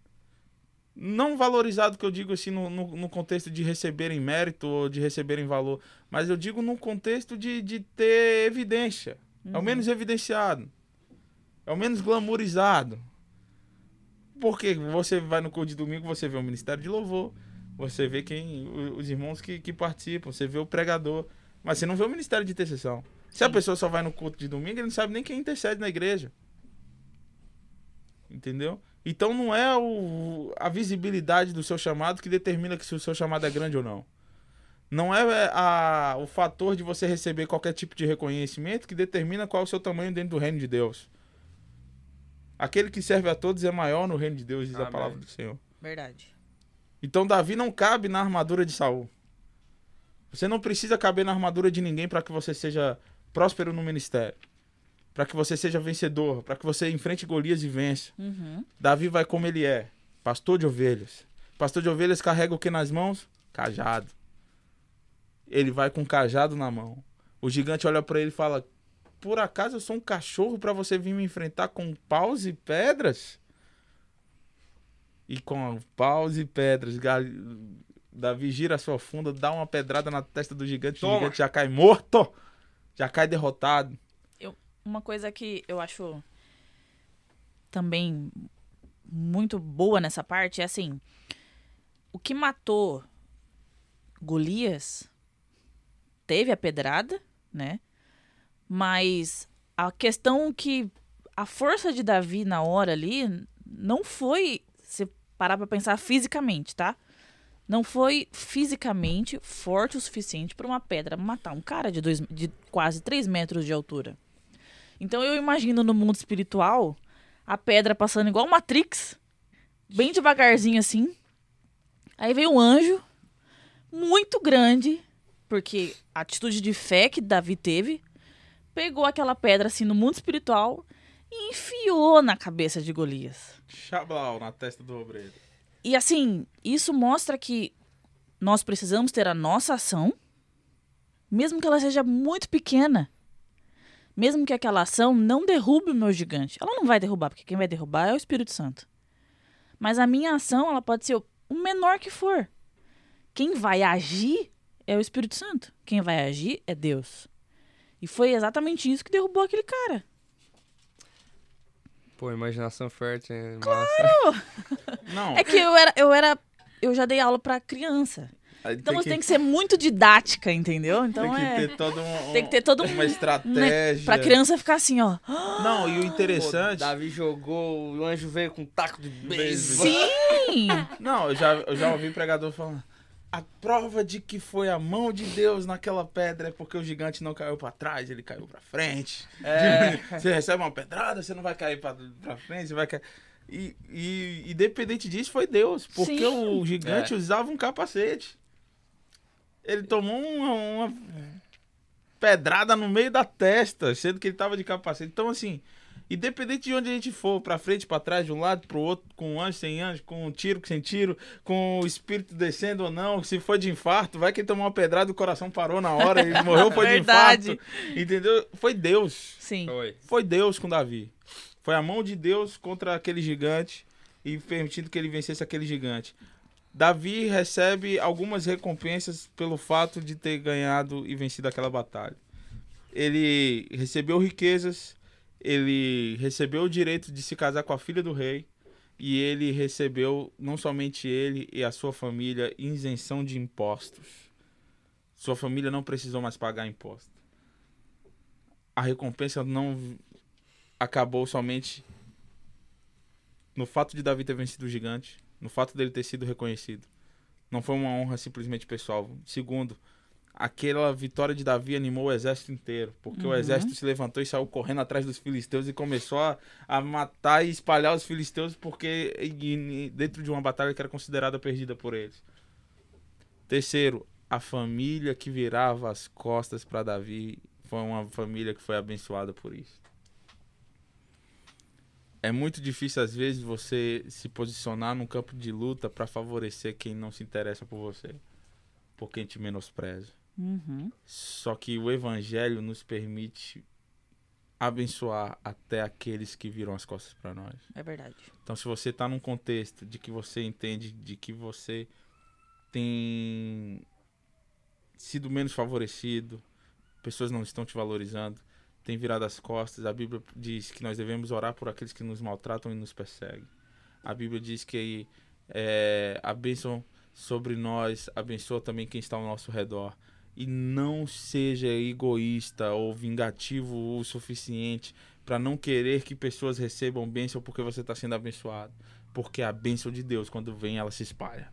não valorizado que eu digo assim no, no, no, contexto de receberem mérito ou de receberem valor, mas eu digo no contexto de, de ter evidência. Uhum. É o uhum. menos evidenciado. É o menos glamourizado. Porque você vai no culto de domingo, você vê o ministério de louvor, você vê quem os irmãos que, que participam, você vê o pregador, mas você não vê o ministério de intercessão. Se a pessoa só vai no culto de domingo, ele não sabe nem quem intercede na igreja. Entendeu? Então não é o, a visibilidade do seu chamado que determina se o seu chamado é grande ou não. Não é, é a, o fator de você receber qualquer tipo de reconhecimento que determina qual é o seu tamanho dentro do reino de Deus. Aquele que serve a todos é maior no reino de Deus, diz Amém. a palavra do Senhor. Verdade. Então Davi não cabe na armadura de Saul. Você não precisa caber na armadura de ninguém para que você seja próspero no ministério. Para que você seja vencedor, para que você enfrente Golias e vença. Uhum. Davi vai como ele é, pastor de ovelhas. Pastor de ovelhas carrega o que nas mãos? Cajado. Ele vai com cajado na mão. O gigante olha para ele e fala: Por acaso eu sou um cachorro para você vir me enfrentar com paus e pedras? E com paus e pedras, Gal... Davi gira a sua funda, dá uma pedrada na testa do gigante, Toma. o gigante já cai morto, já cai derrotado. Uma coisa que eu acho também muito boa nessa parte é assim: o que matou Golias teve a pedrada, né? Mas a questão que a força de Davi na hora ali não foi se parar para pensar fisicamente, tá? Não foi fisicamente forte o suficiente para uma pedra matar um cara de, dois, de quase 3 metros de altura. Então eu imagino no mundo espiritual a pedra passando igual Matrix, bem devagarzinho assim. Aí veio um anjo muito grande, porque a atitude de fé que Davi teve, pegou aquela pedra assim no mundo espiritual e enfiou na cabeça de Golias. Chablau na testa do obreiro. E assim, isso mostra que nós precisamos ter a nossa ação, mesmo que ela seja muito pequena. Mesmo que aquela ação não derrube o meu gigante. Ela não vai derrubar, porque quem vai derrubar é o Espírito Santo. Mas a minha ação, ela pode ser o menor que for. Quem vai agir é o Espírito Santo. Quem vai agir é Deus. E foi exatamente isso que derrubou aquele cara. Pô, imaginação fértil é claro! Não. É que eu era, eu era. Eu já dei aula para criança. Então tem que... tem que ser muito didática, entendeu? Então tem que é... ter todo um, tem que ter todo uma estratégia. Pra criança ficar assim, ó. Não, e o interessante. Pô, Davi jogou, o anjo veio com um taco de beisebol. Sim! Não, eu já, eu já ouvi pregador falando. A prova de que foi a mão de Deus naquela pedra é porque o gigante não caiu para trás, ele caiu para frente. É. Você recebe uma pedrada, você não vai cair para frente, você vai cair. E, e independente disso, foi Deus. Porque Sim. o gigante é. usava um capacete. Ele tomou uma, uma, pedrada no meio da testa, sendo que ele tava de capacete. Então, assim, independente de onde a gente for, pra frente, pra trás, de um lado pro outro, com anjo, sem anjo, com tiro, sem tiro, com o espírito descendo ou não, se for de infarto, vai que ele tomou uma pedrada e o coração parou na hora e morreu, foi de infarto. Entendeu? Foi Deus. Sim. Foi. Foi Deus com Davi. Foi a mão de Deus contra aquele gigante e permitindo que ele vencesse aquele gigante. Davi recebe algumas recompensas pelo fato de ter ganhado e vencido aquela batalha. Ele recebeu riquezas, ele recebeu o direito de se casar com a filha do rei e ele recebeu não somente ele e a sua família isenção de impostos. Sua família não precisou mais pagar imposto. A recompensa não acabou somente no fato de Davi ter vencido o gigante, no fato dele ter sido reconhecido. Não foi uma honra simplesmente pessoal. Segundo, aquela vitória de Davi animou o exército inteiro, porque uhum. o exército se levantou e saiu correndo atrás dos filisteus e começou a, a matar e espalhar os filisteus, porque e, dentro de uma batalha que era considerada perdida por eles. Terceiro, a família que virava as costas para Davi foi uma família que foi abençoada por isso é muito difícil às vezes você se posicionar num campo de luta para favorecer quem não se interessa por você, por quem te menospreza. Uhum. Só que o evangelho nos permite abençoar até aqueles que viram as costas para nós. É verdade. Então, se você está num contexto de que você entende de que você tem sido menos favorecido, pessoas não estão te valorizando, tem virado as costas. A Bíblia diz que nós devemos orar por aqueles que nos maltratam e nos perseguem. A Bíblia diz que é, a bênção sobre nós abençoa também quem está ao nosso redor. E não seja egoísta ou vingativo o suficiente para não querer que pessoas recebam bênção porque você está sendo abençoado. Porque a bênção de Deus, quando vem, ela se espalha.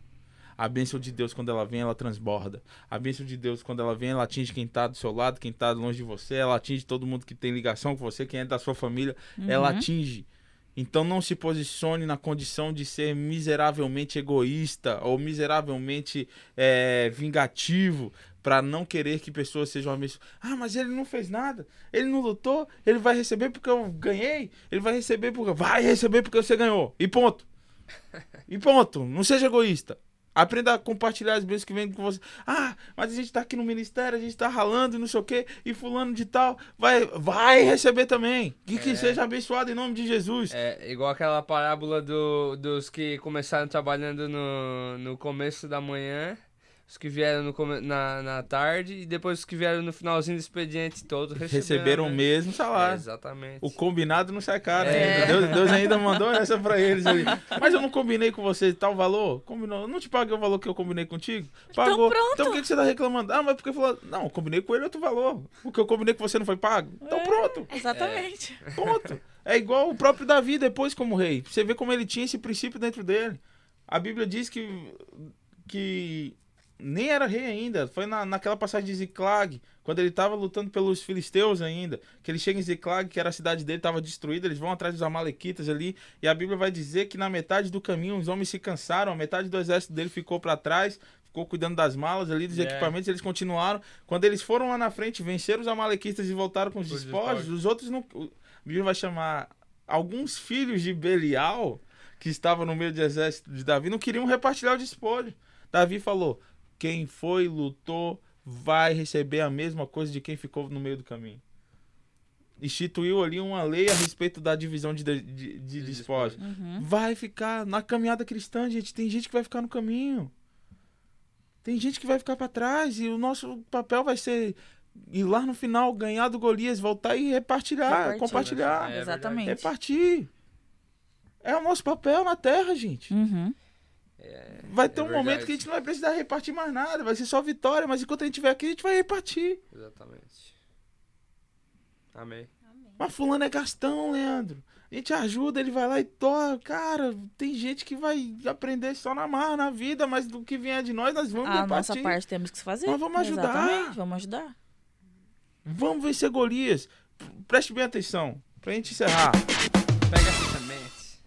A bênção de Deus, quando ela vem, ela transborda. A bênção de Deus, quando ela vem, ela atinge quem está do seu lado, quem está longe de você. Ela atinge todo mundo que tem ligação com você, quem é da sua família. Uhum. Ela atinge. Então não se posicione na condição de ser miseravelmente egoísta ou miseravelmente é, vingativo para não querer que pessoas sejam abençoadas. Ah, mas ele não fez nada. Ele não lutou. Ele vai receber porque eu ganhei. Ele vai receber porque vai receber porque você ganhou. E ponto. E ponto. Não seja egoísta. Aprenda a compartilhar as bênçãos que vêm com você. Ah, mas a gente tá aqui no ministério, a gente tá ralando e não sei o quê, e fulano de tal vai, vai receber também. Que, é. que seja abençoado em nome de Jesus. É igual aquela parábola do, dos que começaram trabalhando no, no começo da manhã os que vieram no, na, na tarde e depois os que vieram no finalzinho do expediente, todos receberam, receberam o mesmo salário. É, exatamente. O combinado não sai caro é. ainda. Deus, Deus, ainda mandou essa pra eles ali. Mas eu não combinei com você tal valor? Combinou. Eu não te paguei o valor que eu combinei contigo? Então Pagou. Então, então por que, você tá reclamando? Ah, mas porque falou. Não, eu combinei com ele outro valor. O que eu combinei com você não foi pago? Então é, pronto. Exatamente. É. Ponto. É igual o próprio Davi depois como rei. Você vê como ele tinha esse princípio dentro dele. A Bíblia diz que, que nem era rei ainda. Foi na, naquela passagem de Ziklag, quando ele estava lutando pelos filisteus ainda. Que ele chega em Ziklag, que era a cidade dele, estava destruída. Eles vão atrás dos amalequitas ali. E a Bíblia vai dizer que na metade do caminho os homens se cansaram. A metade do exército dele ficou para trás. Ficou cuidando das malas ali, dos yeah. equipamentos. Eles continuaram. Quando eles foram lá na frente, venceram os amalequitas e voltaram com os despojos. Os outros não. A Bíblia vai chamar alguns filhos de Belial, que estavam no meio do exército de Davi, não queriam repartilhar o despojo. Davi falou: quem foi, lutou, vai receber a mesma coisa de quem ficou no meio do caminho. Instituiu ali uma lei a respeito da divisão de, de, de, de despojos. Uhum. Vai ficar na caminhada cristã, gente. Tem gente que vai ficar no caminho. Tem gente que vai ficar para trás. E o nosso papel vai ser ir lá no final, ganhar do Golias, voltar e repartilhar, Repartir, compartilhar. É, Exatamente. Repartir. É o nosso papel na terra, gente. Uhum. É, vai ter é um verdade. momento que a gente não vai precisar repartir mais nada, vai ser só vitória, mas enquanto a gente estiver aqui, a gente vai repartir. Exatamente. Amém. Mas fulano é gastão, Leandro. A gente ajuda, ele vai lá e toca. Cara, tem gente que vai aprender só na marra, na vida, mas do que vier de nós, nós vamos a repartir. A nossa parte temos que fazer. Nós vamos ajudar. Exatamente, vamos ajudar. Vamos vencer Golias. Preste bem atenção, pra gente encerrar. Pega essa semente.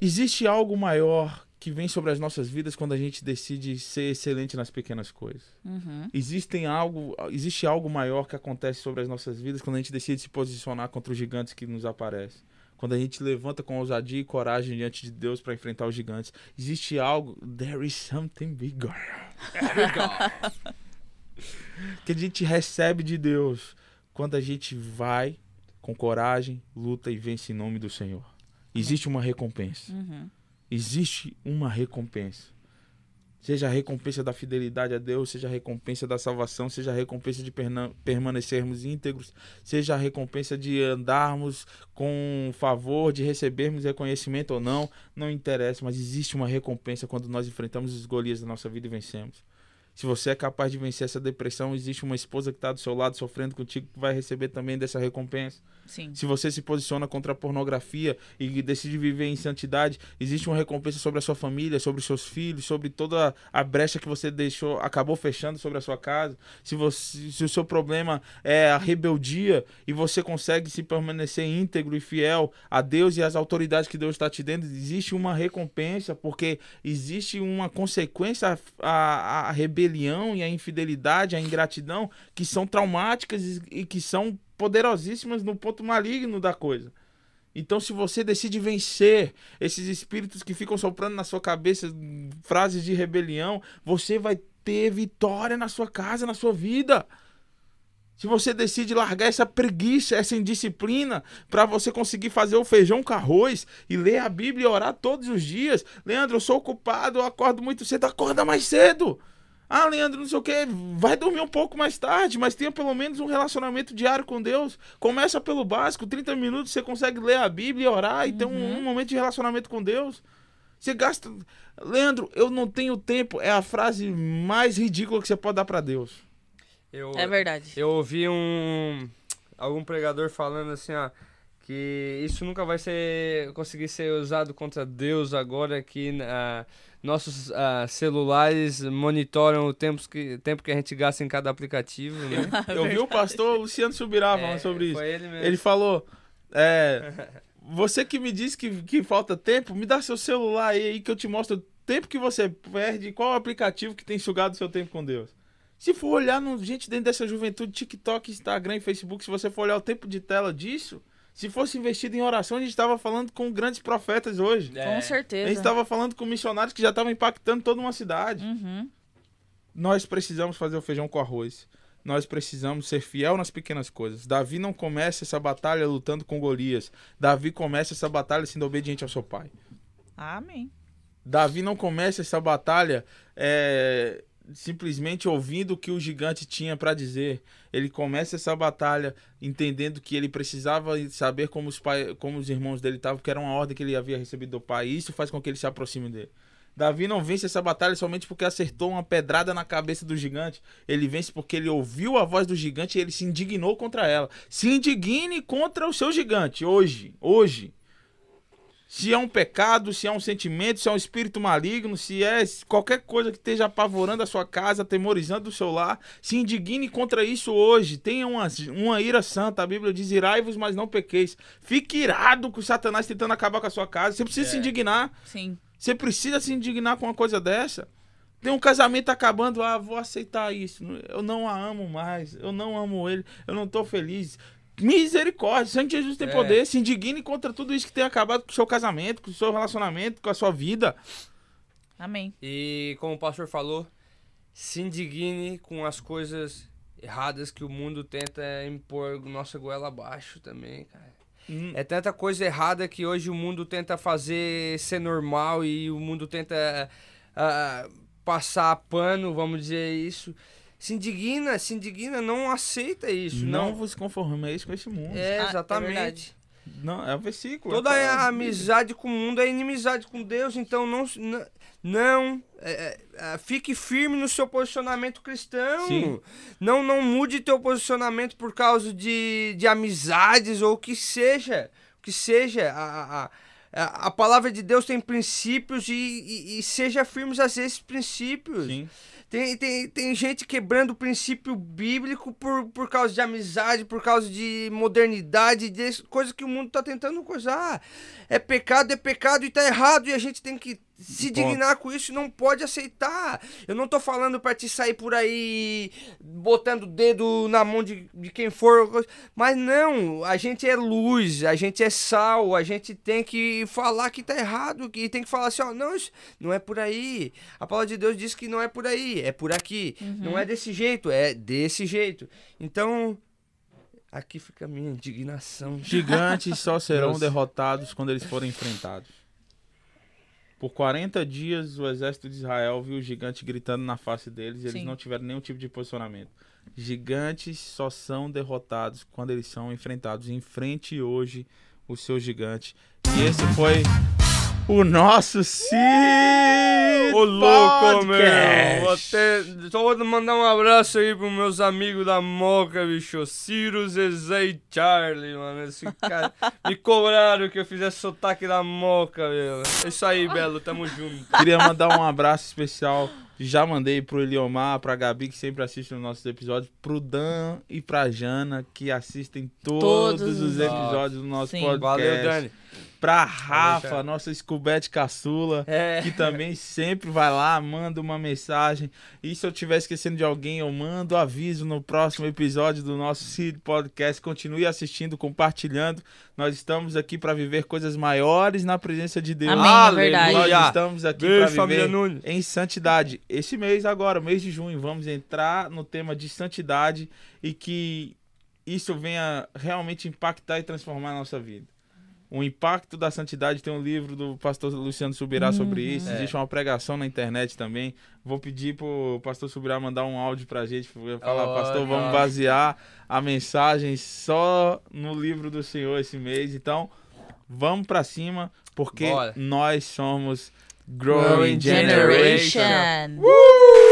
Existe algo maior que vem sobre as nossas vidas quando a gente decide ser excelente nas pequenas coisas. Uhum. Existem algo, existe algo maior que acontece sobre as nossas vidas quando a gente decide se posicionar contra os gigantes que nos aparecem. Quando a gente levanta com ousadia e coragem diante de Deus para enfrentar os gigantes. Existe algo. There is something bigger. que a gente recebe de Deus quando a gente vai com coragem, luta e vence em nome do Senhor. Existe uma recompensa. Uhum existe uma recompensa. Seja a recompensa da fidelidade a Deus, seja a recompensa da salvação, seja a recompensa de permanecermos íntegros, seja a recompensa de andarmos com favor, de recebermos reconhecimento ou não, não interessa, mas existe uma recompensa quando nós enfrentamos os Golias da nossa vida e vencemos. Se você é capaz de vencer essa depressão, existe uma esposa que está do seu lado sofrendo contigo que vai receber também dessa recompensa. Sim. Se você se posiciona contra a pornografia e decide viver em santidade, existe uma recompensa sobre a sua família, sobre os seus filhos, sobre toda a brecha que você deixou, acabou fechando sobre a sua casa. Se, você, se o seu problema é a rebeldia e você consegue se permanecer íntegro e fiel a Deus e às autoridades que Deus está te dando, existe uma recompensa, porque existe uma consequência à, à rebelião e à infidelidade, à ingratidão, que são traumáticas e que são poderosíssimas no ponto maligno da coisa. Então, se você decide vencer esses espíritos que ficam soprando na sua cabeça frases de rebelião, você vai ter vitória na sua casa, na sua vida. Se você decide largar essa preguiça, essa indisciplina, para você conseguir fazer o feijão com arroz e ler a Bíblia e orar todos os dias. Leandro, eu sou ocupado, eu acordo muito cedo. Acorda mais cedo. Ah, Leandro, não sei o que, vai dormir um pouco mais tarde, mas tenha pelo menos um relacionamento diário com Deus. Começa pelo básico, 30 minutos você consegue ler a Bíblia, orar e uhum. ter um, um, momento de relacionamento com Deus. Você gasta. Leandro, eu não tenho tempo. É a frase mais ridícula que você pode dar para Deus. Eu, é verdade. Eu ouvi um. algum pregador falando assim, ó que isso nunca vai ser conseguir ser usado contra Deus agora que uh, nossos uh, celulares monitoram o tempo que, tempo que a gente gasta em cada aplicativo. Né? Eu vi o pastor Luciano Subirá falando é, sobre isso. Ele, ele, falou: é, Você que me diz que, que falta tempo, me dá seu celular aí, aí que eu te mostro o tempo que você perde, qual aplicativo que tem sugado seu tempo com Deus. Se for olhar, no, gente, dentro dessa juventude, TikTok, Instagram e Facebook, se você for olhar o tempo de tela disso, se fosse investido em oração, a gente estava falando com grandes profetas hoje. É. Com certeza. A gente estava falando com missionários que já estavam impactando toda uma cidade. Uhum. Nós precisamos fazer o feijão com arroz. Nós precisamos ser fiel nas pequenas coisas. Davi não começa essa batalha lutando com Golias. Davi começa essa batalha sendo obediente ao seu pai. Amém. Davi não começa essa batalha é, simplesmente ouvindo o que o gigante tinha para dizer. Ele começa essa batalha entendendo que ele precisava saber como os, pai, como os irmãos dele estavam, que era uma ordem que ele havia recebido do pai. E isso faz com que ele se aproxime dele. Davi não vence essa batalha somente porque acertou uma pedrada na cabeça do gigante. Ele vence porque ele ouviu a voz do gigante e ele se indignou contra ela. Se indigne contra o seu gigante hoje, hoje. Se é um pecado, se é um sentimento, se é um espírito maligno, se é qualquer coisa que esteja apavorando a sua casa, atemorizando o seu lar, se indigne contra isso hoje. Tenha uma, uma ira santa. A Bíblia diz: irai-vos, mas não pequeis. Fique irado com Satanás tentando acabar com a sua casa. Você precisa é. se indignar. Sim. Você precisa se indignar com uma coisa dessa. Tem um casamento acabando, ah, vou aceitar isso. Eu não a amo mais, eu não amo ele, eu não tô feliz. Misericórdia, sangue de Jesus tem é. poder. Se indigne contra tudo isso que tem acabado com o seu casamento, com o seu relacionamento, com a sua vida. Amém. E como o pastor falou, se indigne com as coisas erradas que o mundo tenta impor nossa goela abaixo também, cara. Hum. É tanta coisa errada que hoje o mundo tenta fazer ser normal e o mundo tenta uh, passar pano, vamos dizer isso. Se indigna, se indigna, não aceita isso. Não, não. vos conformeis com esse mundo. É, ah, exatamente. É não, é o versículo. Toda é a amizade com o mundo é inimizade com Deus, então não, não, não é, é, é, fique firme no seu posicionamento cristão. Sim. Não, não mude teu posicionamento por causa de, de amizades ou o que seja. O que seja. A, a, a, a palavra de Deus tem princípios e, e, e seja firmes a esses princípios. Sim. Tem, tem, tem gente quebrando o princípio bíblico por, por causa de amizade, por causa de modernidade, de coisa que o mundo está tentando coisar. É pecado, é pecado e está errado, e a gente tem que se dignar com isso não pode aceitar. Eu não tô falando para te sair por aí botando o dedo na mão de, de quem for, mas não, a gente é luz, a gente é sal, a gente tem que falar que tá errado, que tem que falar assim, ó, não, não é por aí. A palavra de Deus diz que não é por aí, é por aqui. Uhum. Não é desse jeito, é desse jeito. Então, aqui fica a minha indignação. Gigantes só serão derrotados quando eles forem enfrentados. Por 40 dias, o exército de Israel viu o gigante gritando na face deles e eles não tiveram nenhum tipo de posicionamento. Gigantes só são derrotados quando eles são enfrentados. Enfrente hoje o seu gigante. E esse foi o nosso Cid Ô louco, meu! Vou ter... Só vou mandar um abraço aí pros meus amigos da Moca, bicho. Ciro, Zezé e Charlie, mano. Esse cara... Me cobraram que eu fizesse sotaque da Moca, meu. É isso aí, Belo. Tamo junto. Queria mandar um abraço especial já mandei pro Eliomar, pra Gabi, que sempre assiste os nossos episódios, pro Dan e pra Jana, que assistem todos, todos os episódios do nosso Sim. podcast. Valeu, Dani. Pra Rafa, nossa Scubete caçula, é. que também sempre vai lá, manda uma mensagem. E se eu estiver esquecendo de alguém, eu mando aviso no próximo episódio do nosso Cid Podcast. Continue assistindo, compartilhando. Nós estamos aqui para viver coisas maiores na presença de Deus. Amém, é verdade. Nós estamos aqui para viver em santidade. Esse mês agora, mês de junho, vamos entrar no tema de santidade e que isso venha realmente impactar e transformar a nossa vida. O impacto da santidade tem um livro do pastor Luciano Subirá uhum. sobre isso. É. Existe uma pregação na internet também. Vou pedir pro pastor Subirá mandar um áudio pra gente, falar, oh, pastor, vamos basear a mensagem só no livro do Senhor esse mês. Então, vamos para cima, porque Bora. nós somos Growing, Growing Generation. Generation. Uh!